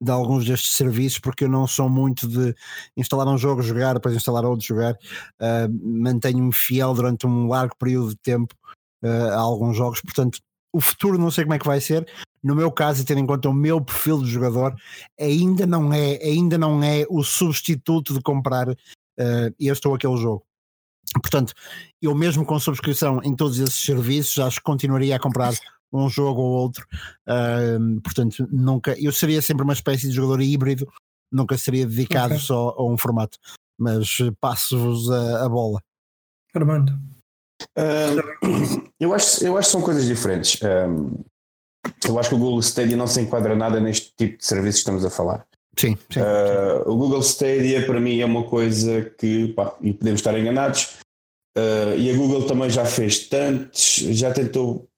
de, alguns destes serviços porque eu não sou muito de instalar um jogo, jogar, depois instalar outro, jogar. Uh, Mantenho-me fiel durante um largo período de tempo uh, a alguns jogos, portanto, o futuro não sei como é que vai ser. No meu caso, e tendo em conta o meu perfil de jogador, ainda não é, ainda não é o substituto de comprar uh, este ou aquele jogo. Portanto, eu mesmo com subscrição em todos esses serviços, acho que continuaria a comprar um jogo ou outro. Uh, portanto, nunca. Eu seria sempre uma espécie de jogador híbrido, nunca seria dedicado okay. só a um formato. Mas passo-vos a, a, bola. Armando. Uh, eu, acho, eu acho que são coisas diferentes. Um, eu acho que o Google Stadia não se enquadra nada neste tipo de serviços que estamos a falar. Sim, sim, uh, O Google Stadia para mim é uma coisa que, pá, e podemos estar enganados, uh, e a Google também já fez tantos, já tentou,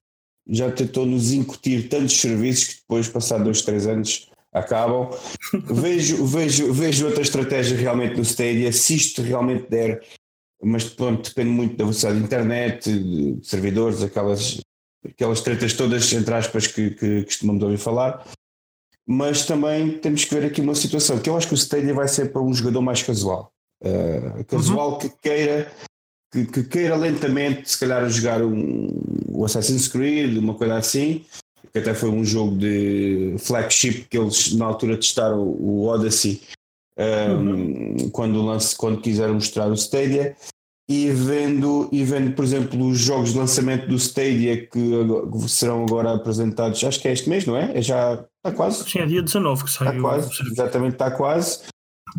já tentou nos incutir tantos serviços que depois, passado dois, três anos, acabam. vejo, vejo, vejo outra estratégia realmente no Stadia, se isto realmente der, mas pronto, depende muito da velocidade de internet, de servidores, aquelas, aquelas tretas todas, entre aspas, que, que costumamos ouvir falar mas também temos que ver aqui uma situação que eu acho que o Stadia vai ser para um jogador mais casual. Uh, casual uhum. que queira que, que, queira lentamente se calhar jogar um, o Assassin's Creed, uma coisa assim, que até foi um jogo de flagship que eles na altura testaram o Odyssey um, uhum. quando, lance, quando quiseram mostrar o Stadia e vendo, e vendo, por exemplo, os jogos de lançamento do Stadia que serão agora apresentados, acho que é este mês, não é? É já está quase. Sim, é dia 19 que saiu. Está quase, exatamente, está quase.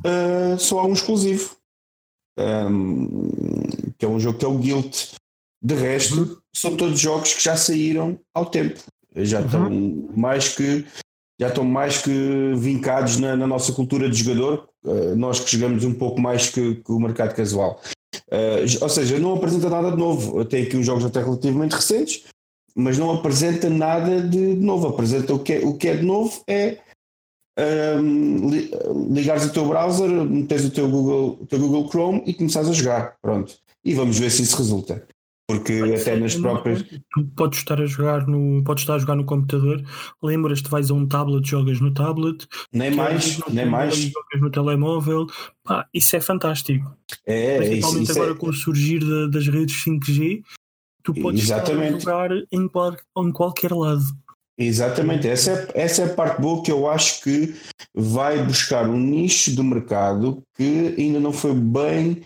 Uh, só há um exclusivo, um, que é um jogo que é o Guilt. De resto, uhum. são todos jogos que já saíram ao tempo. Já uhum. estão mais que já estão mais que vincados na, na nossa cultura de jogador, uh, nós que jogamos um pouco mais que, que o mercado casual. Uh, ou seja, não apresenta nada de novo. Tem aqui uns jogos até relativamente recentes, mas não apresenta nada de novo. Apresenta o que é, o que é de novo é um, ehm, ligares o teu browser, meteres o teu Google, o teu Google Chrome e começares a jogar. Pronto. E vamos ver se isso resulta. Porque Pode até nas próprias. Tu podes estar a jogar no. Podes estar a jogar no computador, lembras-te, vais a um tablet, jogas no tablet, nem mais, nem mais. Jogas no telemóvel, pá, isso é fantástico. É, Principalmente isso, isso agora é... com o surgir das redes 5G, tu podes Exatamente. estar a jogar em, em qualquer lado. Exatamente, essa é, essa é a parte boa que eu acho que vai buscar um nicho do mercado que ainda não foi bem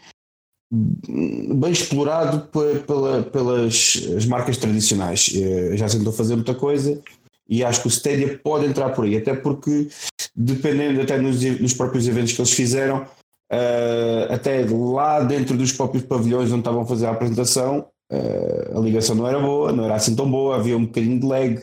bem explorado pela, pelas as marcas tradicionais. Eh, já tentou fazer muita coisa e acho que o Stadia pode entrar por aí, até porque, dependendo até nos, nos próprios eventos que eles fizeram, uh, até lá dentro dos próprios pavilhões onde estavam a fazer a apresentação, uh, a ligação não era boa, não era assim tão boa, havia um bocadinho de lag.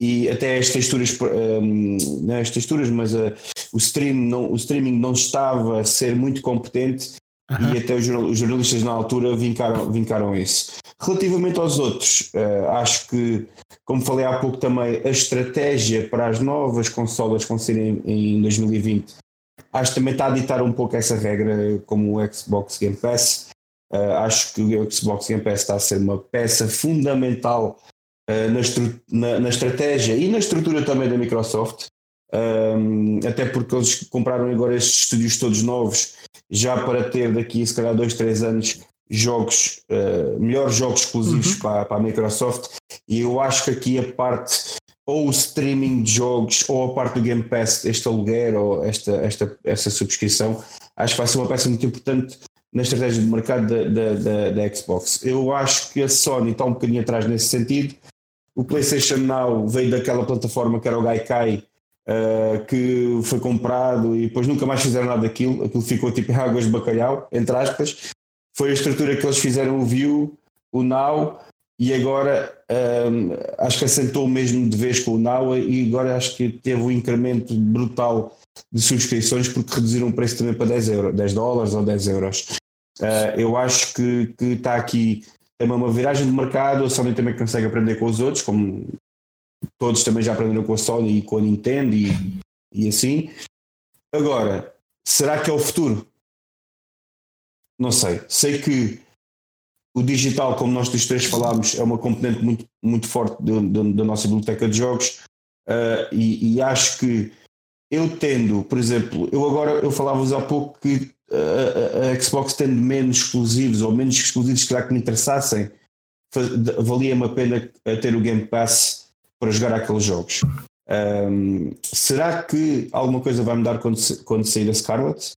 E até as texturas, um, não é as texturas, mas uh, o, stream não, o streaming não estava a ser muito competente Uhum. E até os jornalistas na altura vincaram, vincaram isso. Relativamente aos outros, uh, acho que, como falei há pouco também, a estratégia para as novas consolas que vão ser em, em 2020, acho que também está a ditar um pouco essa regra, como o Xbox Game Pass. Uh, acho que o Xbox Game Pass está a ser uma peça fundamental uh, na, na, na, estratégia e na estrutura também da Microsoft. Um, até porque eles compraram agora estes estúdios todos novos, já para ter daqui, se calhar, dois, três anos, jogos, uh, melhores jogos exclusivos uhum. para, para a Microsoft. E eu acho que aqui a parte ou o streaming de jogos ou a parte do Game Pass, este aluguer ou esta, esta, esta subscrição, acho que vai ser uma peça muito importante na estratégia de mercado da, da, da, da Xbox. Eu acho que a Sony está um bocadinho atrás nesse sentido. O PlayStation Now veio daquela plataforma que era o Gaikai, uh, que foi comprado e depois nunca mais fizeram nada daquilo. Aquilo ficou tipo águas de bacalhau, entre aspas. Foi a estrutura que eles fizeram o View, o Now e agora um, acho que assentou mesmo de vez com o Now e agora acho que teve um incremento brutal de subscrições porque reduziram o preço também para 10, euros, 10 dólares ou 10 euros. Uh, eu acho que, que está aqui também uma viragem de mercado, a Sony também consegue aprender com os outros, como todos também já aprenderam com a Sony e com a Nintendo e, e assim. Agora, será que é o futuro? Não sei. Sei que o digital, como nós dos três falámos, é uma componente muito, muito forte da nossa biblioteca de jogos uh, e, e, acho que eu tendo, por exemplo, eu agora eu falava-vos há pouco que uh, a Xbox tendo menos exclusivos ou menos exclusivos que, que me interessassem, valia-me a pena ter o Game Pass para jogar aqueles jogos. Um, será que alguma coisa vai mudar quando, quando sair a Scarlet?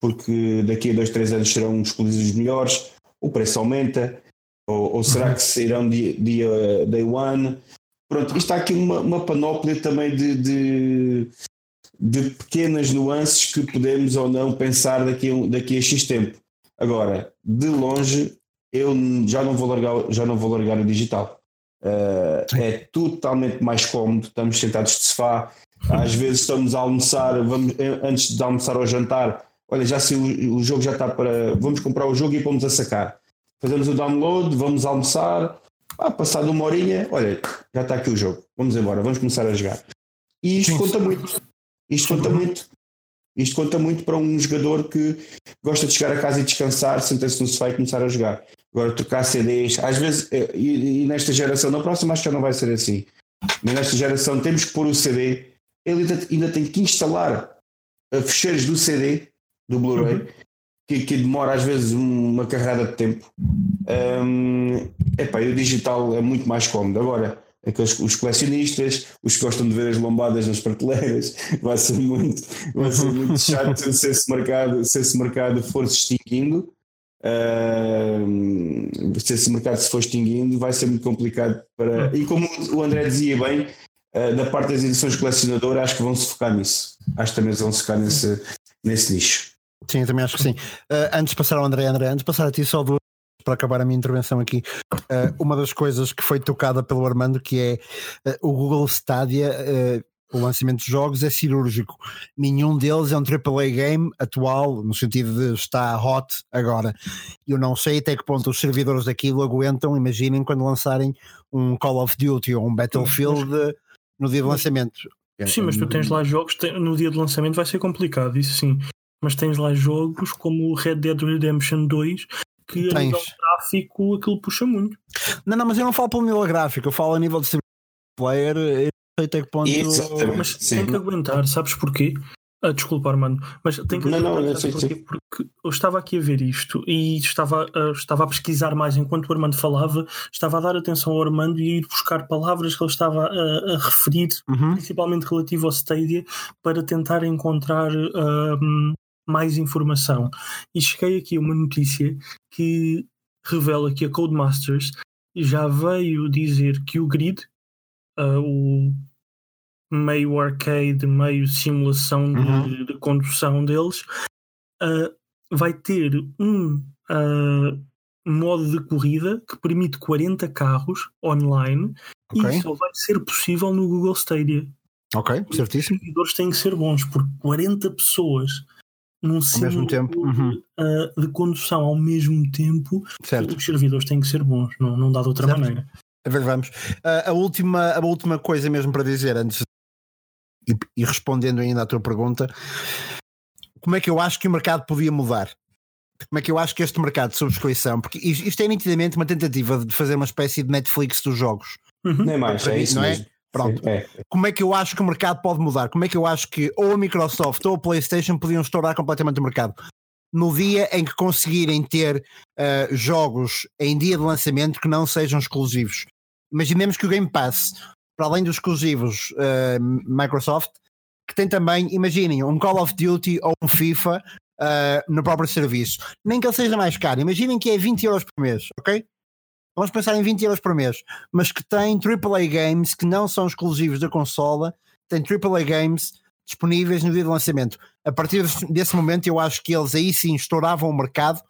Porque daqui a dois, três anos serão exclusivos melhores o preço aumenta, ou, ou será que sairão dia, dia day one? Pronto, isto há aqui uma, uma panóplia também de, de, de, pequenas nuances que podemos ou não pensar daqui a, daqui a X tempo. Agora, de longe, eu já não vou largar, já não vou largar o digital. Uh, é totalmente mais cómodo, estamos sentados de sofá, às vezes estamos a almoçar, vamos, antes de almoçar ou jantar, olha, já se o, o, jogo já está para. Vamos comprar o jogo e vamos a sacar. Fazemos o download, vamos almoçar. Ah, passado uma horinha, olha, já está aqui o jogo. Vamos embora, vamos começar a jogar. E isto Sim. conta muito. Isto conta muito. Isto conta muito para um jogador que gosta de chegar a casa e descansar, sentar-se no sofá e começar a jogar. Agora, trocar CDs, às vezes, eh, e, e, nesta geração, na próxima acho que já não vai ser assim. Mas nesta geração temos que pôr o CD, ele ainda, ainda tem que instalar fecheiros do CD do Blu-ray, uhum. que, que, demora às vezes uma carrada de tempo. Um, epá, e o digital é muito mais cómodo. Agora, aqueles, os colecionistas, os que gostam de ver as lombadas nas prateleiras, vai ser muito, vai ser muito chato se esse mercado, se esse mercado for se extinguindo. Uh, se esse mercado se for extinguindo, vai ser muito complicado para. E como o André dizia bem, uh, da parte das edições colecionadoras, acho que vão se focar nisso. Acho que também vão se focar nesse, nesse nicho. Sim, também acho que sim. Uh, antes de passar ao André, André, antes de passar a ti, só duas para acabar a minha intervenção aqui. Uh, uma das coisas que foi tocada pelo Armando, que é o Google Stadia, o lançamento de jogos é cirúrgico. Nenhum deles é um AAA game atual, no sentido de está hot agora. Eu não sei até que ponto os servidores daquilo aguentam, imaginem quando lançarem um Call of Duty ou um Battlefield no dia de lançamento. Sim, mas tu tens lá jogos, no dia de lançamento vai ser complicado, isso sim mas tens lá jogos como o Red Dead Redemption 2 que tens. a nível gráfico aquilo puxa muito. Não, não, mas eu não falo pelo nível gráfico, eu falo a nível de player. Sei até que ponto. mas Sim. tem que aguentar, sabes porquê? Ah, desculpa, Armando, mas tem que não, não, não sei, porquê? porque eu estava aqui a ver isto e estava, uh, estava a pesquisar mais enquanto o Armando falava, estava a dar atenção ao Armando e a ir buscar palavras que ele estava a, a referir, uhum. principalmente relativo ao Stadia, para tentar encontrar uh, mais informação. E cheguei aqui a uma notícia que revela que a Codemasters já veio dizer que o grid, uh, o meio arcade, meio simulação uhum. de, de, condução deles, uh, vai ter um uh, modo de corrida que permite 40 carros online okay. e só vai ser possível no Google Stadia. Ok, certíssimo. Os servidores têm que ser bons, porque 40 pessoas num mesmo tempo uhum. uh, de condução ao mesmo tempo, certo. os servidores têm que ser bons, não, não dá de outra certo. maneira. A ver, vamos. Uh, a, última, a última coisa mesmo para dizer, antes e, e, respondendo ainda à tua pergunta, como é que eu acho que o mercado podia mudar? Como é que eu acho que este mercado de subscrição, porque isto é nitidamente uma tentativa de fazer uma espécie de Netflix dos jogos. Uhum. Nem mais, é isso não é? mesmo. Pronto. É. Como é que eu acho que o mercado pode mudar? Como é que eu acho que ou a Microsoft ou a PlayStation podiam estourar completamente o mercado? No dia em que conseguirem ter uh, jogos em dia de lançamento que não sejam exclusivos. Imaginemos que o Game Pass, para além dos exclusivos uh, Microsoft, que tem também, imaginem, um Call of Duty ou um FIFA uh, no próprio serviço. Nem que ele seja mais caro. Imaginem que é 20 euros por mês, ok? vamos pensar em 20 euros por mês, mas que tem AAA games que não são exclusivos da consola, tem AAA games disponíveis no dia de lançamento. A partir desse momento, eu acho que eles aí sim estouravam o mercado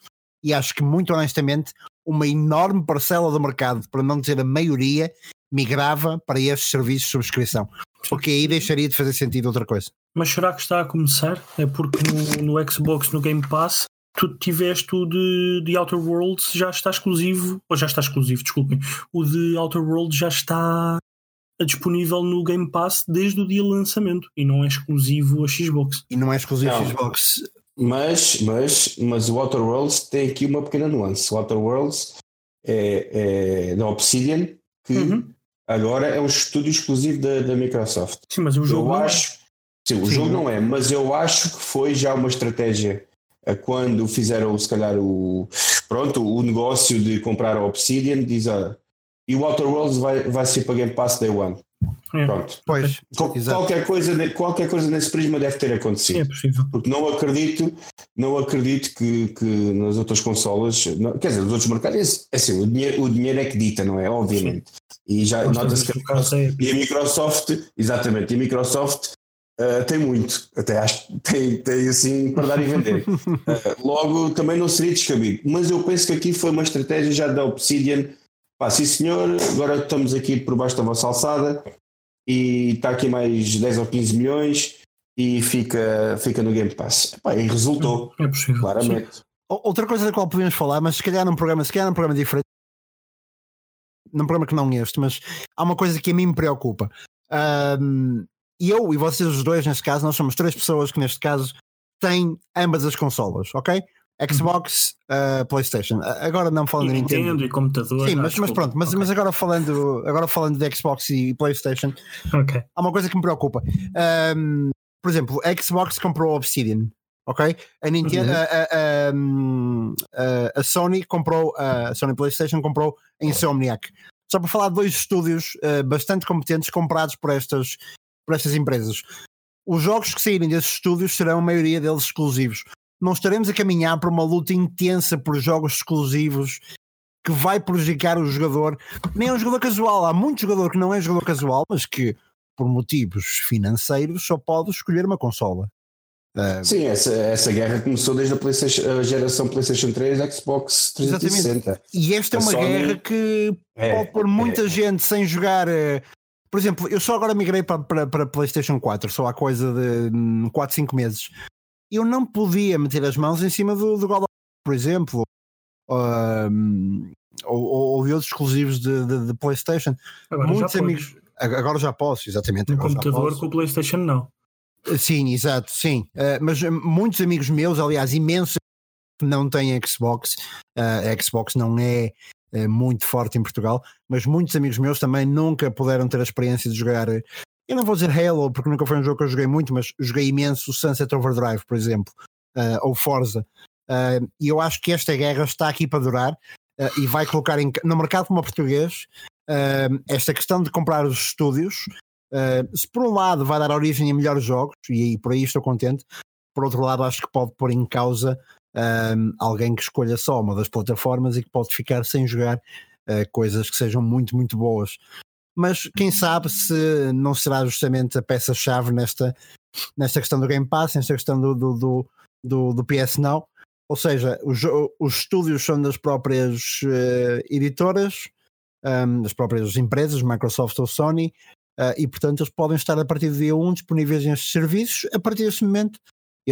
e acho que, muito honestamente, uma enorme parcela do mercado, para não dizer a maioria, migrava para estes serviços de subscrição. Porque aí deixaria de fazer sentido outra coisa. Mas será que está a começar? É porque no, no Xbox, no Game Pass, tu tiveste o de, de Outer Worlds já está exclusivo, ou já está exclusivo, desculpem, o de Outer Worlds já está disponível no Game Pass desde o dia de lançamento e não é exclusivo a Xbox. E não é exclusivo a Xbox. Mas, mas, mas o Outer Worlds tem aqui uma pequena nuance. O Outer Worlds é, é da Obsidian, que uhum. agora é um estúdio exclusivo da, da Microsoft. Sim, mas o jogo. Eu acho, sim, o sim, jogo não é, mas eu acho que foi já uma estratégia quando fizeram se calhar o pronto o negócio de comprar a Obsidian diz ah, e o Outer Worlds vai, vai ser para Game Pass Day One é. Pronto. Pois, qualquer, coisa, qualquer coisa nesse prisma deve ter acontecido. É possível. porque não acredito não acredito que, que nas outras consolas não, quer dizer nos outros mercados é assim, o, dinheiro, o dinheiro é que dita não é? Obviamente. E já nota-se que a, e a Microsoft exatamente e a Microsoft Uh, tem muito, até acho que tem, tem assim para dar e vender. Uh, logo, também não seria descabido, mas eu penso que aqui foi uma estratégia já da Obsidian. Pá, sim senhor, agora estamos aqui por baixo da vossa alçada e está aqui mais 10 ou 15 milhões e fica, fica no Game Pass. Pá, e resultou, é possível, claramente. Sim. Outra coisa da qual podíamos falar, mas se calhar num programa, se calhar num programa diferente, num programa que não este, mas há uma coisa que a mim me preocupa. Um, e eu e vocês os dois, neste caso, nós somos três pessoas que, neste caso, têm ambas as consolas, ok? Xbox, uh, PlayStation. Agora não falando de Nintendo. Nintendo e computador. Sim, mas, mas pronto, mas, okay. mas agora, falando, agora falando de Xbox e PlayStation, okay. há uma coisa que me preocupa. Um, por exemplo, a Xbox comprou Obsidian, ok? A, Nintendo, uhum. a, a, a, a, Sony comprou, a Sony PlayStation comprou a Insomniac. Só para falar de dois estúdios uh, bastante competentes comprados por estas por estas empresas. Os jogos que saírem desses estúdios serão a maioria deles exclusivos. Não estaremos a caminhar para uma luta intensa por jogos exclusivos que vai prejudicar o jogador, nem é um jogador casual. Há muito jogador que não é jogador casual, mas que por motivos financeiros só pode escolher uma consola. Uh, Sim, essa, essa guerra começou desde a, PlayStation, a geração PlayStation 3 Xbox 360. Exatamente. E esta é uma Sony... guerra que é, pode pôr muita é. gente sem jogar uh, por exemplo, eu só agora migrei para, para, para PlayStation 4, só há coisa de 4, hum, 5 meses. Eu não podia meter as mãos em cima do, do God of War, por exemplo, um, ou, ou, de outros exclusivos de, de, de PlayStation. Agora Muitos já amigos. Podes. Agora já posso, exatamente. No computador com o PlayStation não. Sim, exato, sim. Uh, mas muitos amigos meus, aliás, imensos, não têm Xbox. Uh, a Xbox não é muito forte em Portugal, mas muitos amigos meus também nunca puderam ter a experiência de jogar. Eu não vou dizer Halo, porque nunca foi um jogo que eu joguei muito, mas joguei imenso Sunset Overdrive, por exemplo, uh, ou Forza. Uh, e eu acho que esta guerra está aqui para durar uh, e vai colocar em, no mercado como português esta questão de comprar os estúdios. se por um lado vai dar origem a melhores jogos, e por aí estou contente, por outro lado acho que pode pôr em causa alguém que escolha só uma das plataformas e que pode ficar sem jogar coisas que sejam muito, muito boas. Mas quem sabe se não será justamente a peça-chave nesta, nesta questão do Game Pass, nesta questão do, do, do, do, do PS Now. Ou seja, os, os estúdios são das próprias uh, editoras, um, das próprias empresas, Microsoft ou Sony, uh, e portanto eles podem estar a partir do dia 1 disponíveis nestes serviços. A partir desse momento,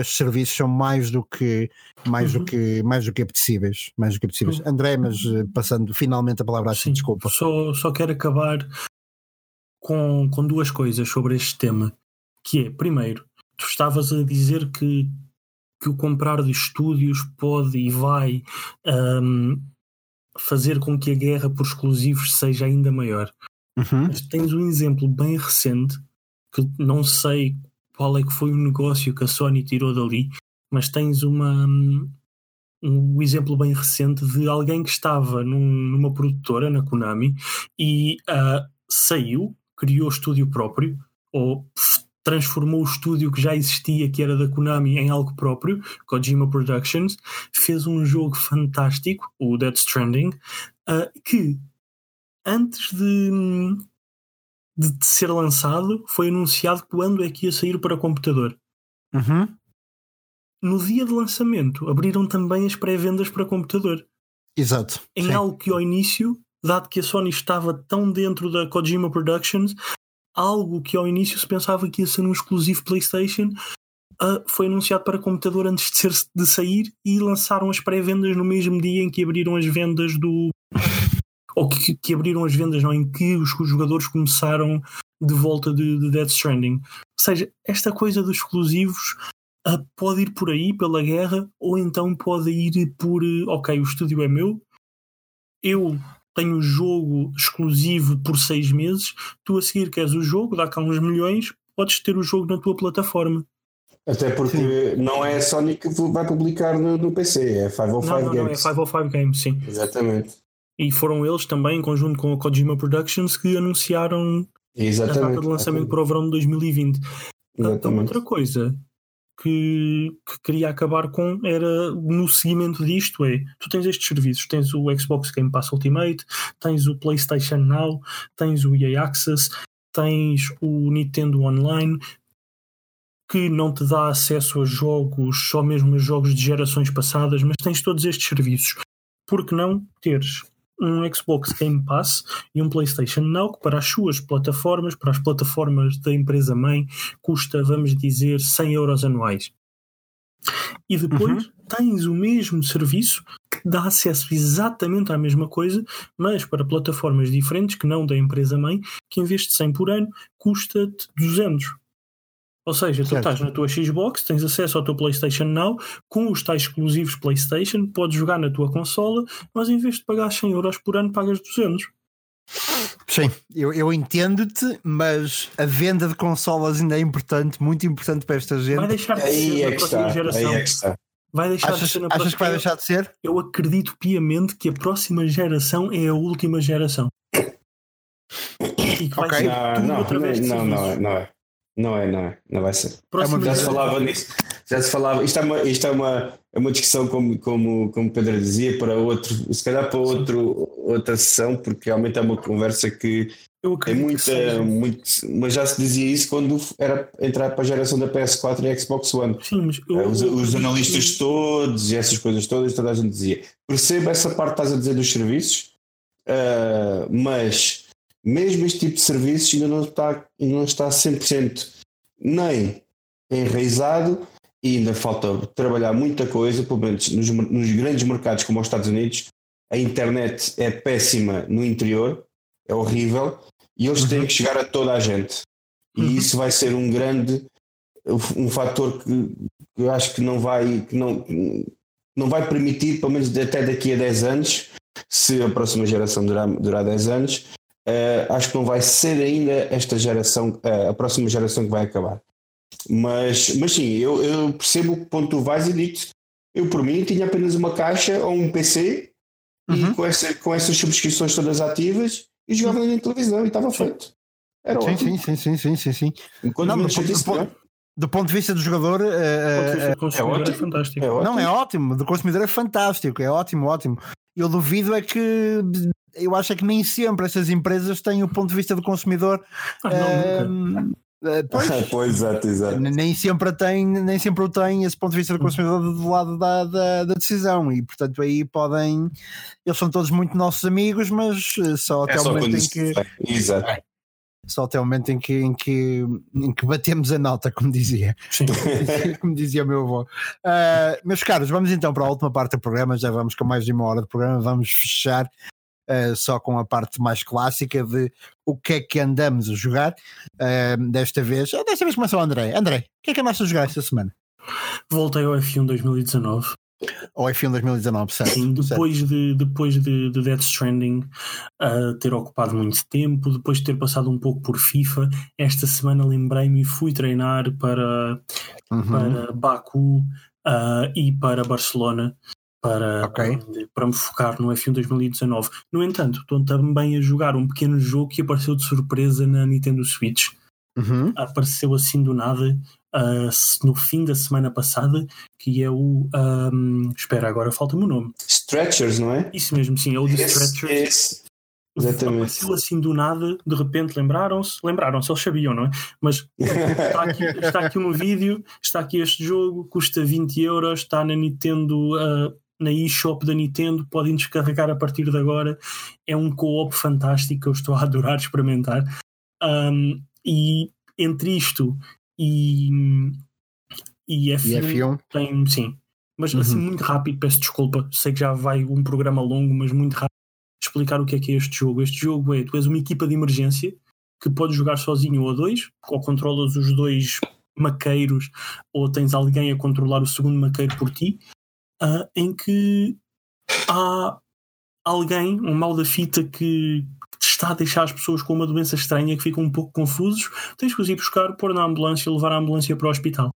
estes serviços são mais do que mais uhum. do que mais do que apetecíveis, mais do que apetecíveis. Uhum. André, mas eh, passando finalmente a palavra a ti, desculpa. Só, só quero acabar com, com duas coisas sobre este tema, que é, primeiro, tu estavas a dizer que, que o comprar de estúdios pode e vai um, fazer com que a guerra por exclusivos seja ainda maior. Uhum. Mas tens um exemplo bem recente que não sei qual é que foi o negócio que a Sony tirou dali, mas tens uma um exemplo bem recente de alguém que estava num, numa produtora na Konami e uh, saiu, criou estúdio próprio ou transformou o estúdio que já existia, que era da Konami, em algo próprio, Kojima Productions, fez um jogo fantástico, o Dead Stranding, uh, que antes de, de ser lançado foi anunciado quando é que ia sair para computador. Uhum. No dia de lançamento, abriram também as pré-vendas para computador. Exato. Em sim. algo que ao início, dado que a Sony estava tão dentro da Kojima Productions, algo que ao início se pensava que ia ser um exclusivo PlayStation, uh, foi anunciado para computador antes de, ser, de sair e lançaram as pré-vendas no mesmo dia em que abriram as vendas do. Ou que, que abriram as vendas, não? Em que os, os jogadores começaram de volta de, de Death Stranding. Ou seja, esta coisa dos exclusivos uh, pode ir por aí, pela guerra, ou então pode ir por. Uh, ok, o estúdio é meu, eu tenho o jogo exclusivo por seis meses, tu a seguir queres o jogo, dá cá uns milhões, podes ter o jogo na tua plataforma. Até porque sim. não é a Sony que vai publicar no, no PC, é 505 não, não, Games. Não, é 505 Games, sim. Exatamente. E foram eles também, em conjunto com a Kojima Productions, que anunciaram Exatamente. a data de lançamento para o verão de 2020. Exatamente. Outra coisa que, que, queria acabar com era no seguimento disto é tu tens estes serviços, tens o Xbox Game Pass Ultimate, tens o PlayStation Now, tens o EA Access, tens o Nintendo Online que não te dá acesso a jogos, só mesmo a jogos de gerações passadas, mas tens todos estes serviços. Por que não teres um Xbox Game Pass e um PlayStation Now, que para as suas plataformas, para as plataformas da empresa mãe, custa, vamos dizer, 100 euros anuais. E depois uhum. tens o mesmo serviço que dá acesso exatamente à mesma coisa, mas para plataformas diferentes que não da empresa mãe, que em vez de 100 por ano, custa-te 200. Ou seja, tu certo. estás na tua Xbox, tens acesso ao teu PlayStation Now, com os tais exclusivos PlayStation, podes jogar na tua consola, mas em vez de pagar 100 euros por ano, pagas 200. Sim, eu, eu entendo-te, mas a venda de consolas ainda é importante, muito importante para esta gente. Vai deixar de aí ser é na próxima está, geração. Aí é que está. Vai deixar achas, de ser na achas próxima que vai deixar de ser? Eu acredito piamente que a próxima geração é a última geração. E que vai Ok. ser Não, tudo não, através de não, não, serviços. é, não é. Não é, não é. Não vai ser. Próxima Já se falava nisso. Já se falava. Isto é uma, isto é uma, é uma discussão, como, como, como o Pedro dizia, para outro, se calhar para outro, outra sessão, porque realmente é uma conversa que que muita. Muito, mas já se dizia isso quando era entrar para a geração da PS4 e Xbox One. Sim, mas eu, Os, os analistas todos e essas coisas todas, toda a gente dizia. Percebo essa parte que estás a dizer dos serviços, ah, mas mesmo este tipo de serviços ainda não está, não está 100% nem enraizado e ainda falta trabalhar muita coisa, pelo menos nos, nos grandes mercados como os Estados Unidos. A internet é péssima no interior, é horrível, e eles têm que chegar a toda a gente. E Uhum. isso vai ser um grande um fator que, que eu acho que não vai que não, não vai permitir, pelo menos até daqui a 10 anos, se a próxima geração durar, durar 10 anos, eh, acho que não vai ser ainda esta geração, eh, a próxima geração que vai acabar. Mas, mas sim, eu, eu percebo o ponto que tu vais e digo eu por mim tinha apenas uma caixa ou um PC Uhum. e com, essa, com essas subscrições todas ativas e jogava na televisão e estava feito. Era Sim, ótimo. sim, sim, sim, sim, sim, sim. Enquanto Não, do ponto- chatice, do ponto-. Do de vista do jogador, eh, ser consumidor, é ótimo. fantástico. É ótimo. Não, é ótimo. Do consumidor é fantástico, é ótimo, ótimo. Eu duvido é que eu acho é que nem sempre essas empresas têm o ponto de vista do consumidor. Ah, não, nunca. eh, pois, pois, exato, exato. nem sempre tem, nem sempre o tem esse ponto de vista do consumidor do lado da, da, da decisão e portanto aí podem eles são todos muito nossos amigos mas eh, só até É o só momento em que Exato. só até o momento em que, em que, em que batemos a nota, como dizia, como dizia o meu avô. Ah, meus caros, vamos então para a última parte do programa, já vamos com mais de uma hora de programa, vamos fechar ah, só com a parte mais clássica de o que é que andamos a jogar. Ah, desta vez, ah, desta vez começa o André. André, o que é que andaste a jogar esta semana? Voltei ao F1 2019. Ou é filme 2019, certo? Sim, depois, certo. De, depois de, de Death Stranding uh, ter ocupado muito tempo, depois de ter passado um pouco por FIFA, esta semana lembrei-me e fui treinar para, uhum. para Baku uh, e para Barcelona para, okay. para me focar no F1 2019. No entanto, estou também a jogar um pequeno jogo que apareceu de surpresa na Nintendo Switch. Uhum. Apareceu assim do nada uh, no fim da semana passada, que é o. Um, espera, agora falta-me o nome. Stretchers, não é? Isso mesmo, sim, é o de Stretchers. Esse. Exatamente. Apareceu assim do nada, de repente lembraram-se, lembraram-se, eles sabiam, não é? Mas está aqui, está aqui um vídeo, está aqui este jogo, custa 20 euros, está na Nintendo, uh, na eShop da Nintendo, podem descarregar a partir de agora. É um co-op fantástico, eu estou a adorar experimentar. Um, e entre isto e, e F1, e F1? tem, sim. Mas uhum. assim, muito rápido, peço desculpa. Sei que já vai um programa longo, mas muito rápido explicar o que é que é este jogo. Este jogo é: tu és uma equipa de emergência que podes jogar sozinho ou a dois, ou controlas os dois maqueiros, ou tens alguém a controlar o segundo maqueiro por ti, uh, em que há alguém, um mal da fita que está a deixar as pessoas com uma doença estranha que ficam um pouco confusos, tens que os ir buscar, pôr na ambulância e levar a ambulância para o hospital.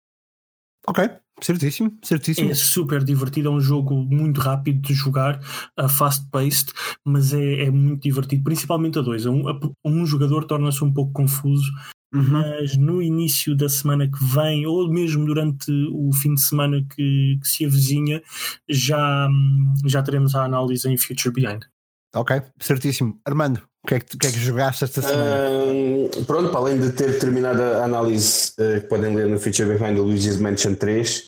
Ok, certíssimo, certíssimo. É super divertido, é um jogo muito rápido de jogar, uh, fast-paced, mas é, é, muito divertido, principalmente a dois. Um, um jogador torna-se um pouco confuso, uhum. mas no início da semana que vem, ou mesmo durante o fim de semana que, que se avizinha, já, já teremos a análise em Future Behind. Ok, certíssimo. Armando, o que é que, que, é que jogaste esta semana? Um, pronto, para além de ter terminado a análise uh, que podem ler no Feature Behind the Luigi's Mansion 3,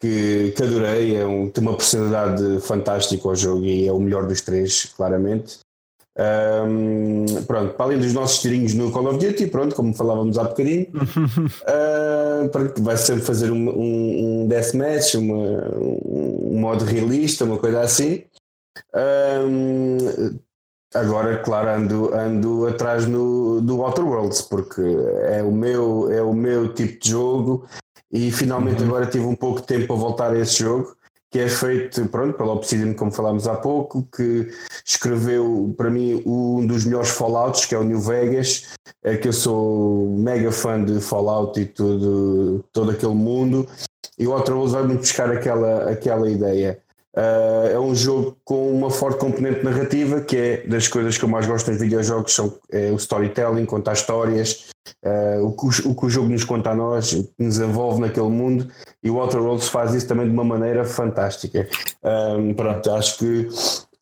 que, que adorei, é um, tem uma personalidade fantástica ao jogo e é o melhor dos três, claramente. Um, pronto, para além dos nossos tirinhos no Call of Duty, pronto, como falávamos há bocadinho, uh, pronto, vai sempre fazer um, um, um deathmatch, uma, um modo realista, uma coisa assim. Um, agora, claro, ando, ando atrás no, do Outer Worlds, porque é o, meu, é o meu tipo de jogo e finalmente uhum. agora tive um pouco de tempo para voltar a esse jogo que é feito pronto, pela Obsidian, como falámos há pouco, que escreveu para mim um dos melhores Fallouts, que é o New Vegas, é que eu sou mega fã de Fallout e todo, todo aquele mundo, e o Outer Worlds vai muito buscar aquela, aquela ideia. Uh, é um jogo com uma forte componente narrativa, que é das coisas que eu mais gosto nos videojogos, são é o storytelling, contar histórias, uh, o, que o, que o, jogo nos conta a nós, nos envolve naquele mundo, e o Outer Worlds faz isso também de uma maneira fantástica. Um, pronto, acho que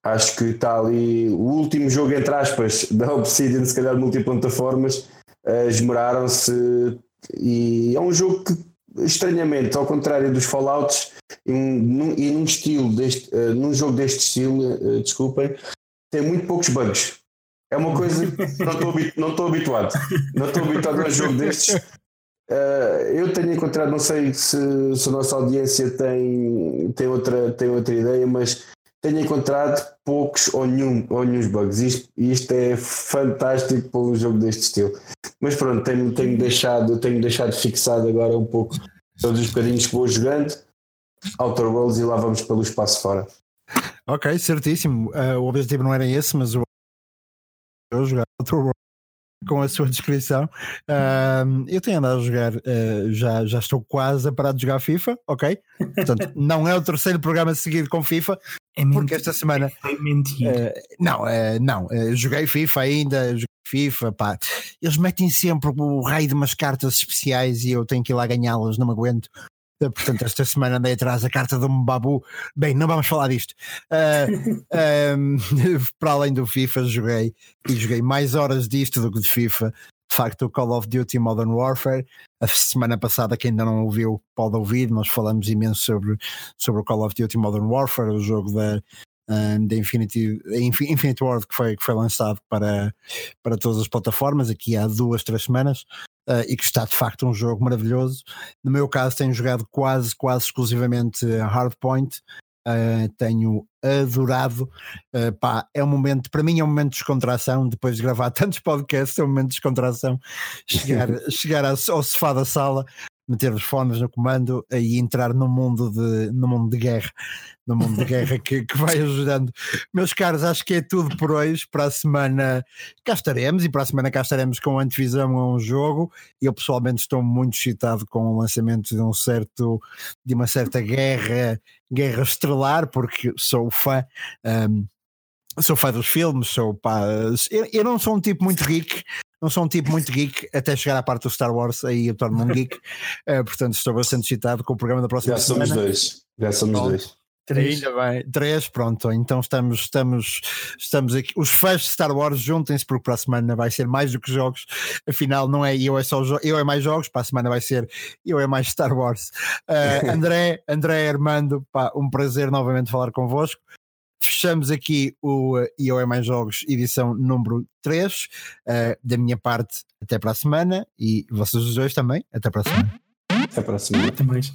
acho que está ali o último jogo, entre aspas, da Obsidian, se calhar multiplataformas, uh, esmeraram-se e é um jogo que estranhamente, ao contrário dos Fallouts, e num, estilo deste, uh, num jogo deste estilo, uh, desculpem, tem muito poucos bugs. É uma coisa que não estou habituado. Não estou habituado a um jogo destes. Uh, eu tenho encontrado, não sei se, se a nossa audiência tem, tem, outra, tem outra ideia, mas tenho encontrado poucos ou nenhum, ou nenhum bugs. Isto, isto é fantástico para um jogo deste estilo. Mas pronto, tenho, tenho, deixado, tenho deixado fixado agora um pouco todos os bocadinhos que vou jogando. Outer Worlds e lá vamos pelo espaço fora. Ok, certíssimo. Uh, o objetivo não era esse, mas o eu jogar Outer Worlds com a sua descrição. Uh, eu tenho andado a jogar, uh, já, já estou quase a parar de jogar FIFA, ok? Portanto, não é o terceiro programa seguido com FIFA, é porque esta semana. É mentira. Uh, não, não, joguei FIFA ainda, joguei FIFA, pá. Eles metem sempre o raio de umas cartas especiais e eu tenho que ir lá ganhá-las, não me aguento. Portanto, esta semana andei atrás da carta do Mbabu. Bem, não vamos falar disto. Uh, um, para além do FIFA, joguei e joguei mais horas disto do que de FIFA. De facto, o Call of Duty Modern Warfare. A semana passada, quem ainda não ouviu, pode ouvir. Nós falamos imenso sobre, sobre o Call of Duty Modern Warfare, o jogo da, da Infinity, Infinity World que foi, que foi lançado para, para todas as plataformas aqui há duas, três semanas uh, e que está de facto um jogo maravilhoso. No meu caso, tenho jogado quase, quase exclusivamente Hardpoint. Uh, tenho adorado. Uh, pá, é um momento, para mim é um momento de descontração. Depois de gravar tantos podcasts, é um momento de descontração. Chegar, chegar ao sofá da sala, meter os fones no comando e entrar no mundo de, no mundo de guerra, no mundo de guerra que, que vai ajudando. Meus caros, acho que é tudo por hoje. Para a semana cá estaremos e para a semana cá estaremos com antevisão a um jogo. Eu pessoalmente estou muito excitado com o lançamento de um certo, de uma certa guerra, guerra estrelar, porque sou fã. Um, sou fã dos filmes, sou pá, eu, eu, não sou um tipo muito geek, não sou um tipo muito geek até chegar à parte do Star Wars, aí eu torno-me um geek, uh, portanto estou bastante excitado com o programa da próxima Já semana. somos dois, já somos Pronto. dois. Três. Ainda bem, três, pronto. Então estamos, estamos, estamos aqui. Os fãs de Star Wars juntem-se porque para a semana vai ser mais do que jogos. Afinal, não é eu é só eu é mais jogos, para a semana vai ser eu é mais Star Wars. Uh, André, André Armando, pá, um prazer novamente falar convosco. Fechamos aqui o uh, Eu é Mais Jogos, edição número 3. Uh, da minha parte, até para a semana. E vocês os dois também, até para a semana. Até para a semana. Até mais.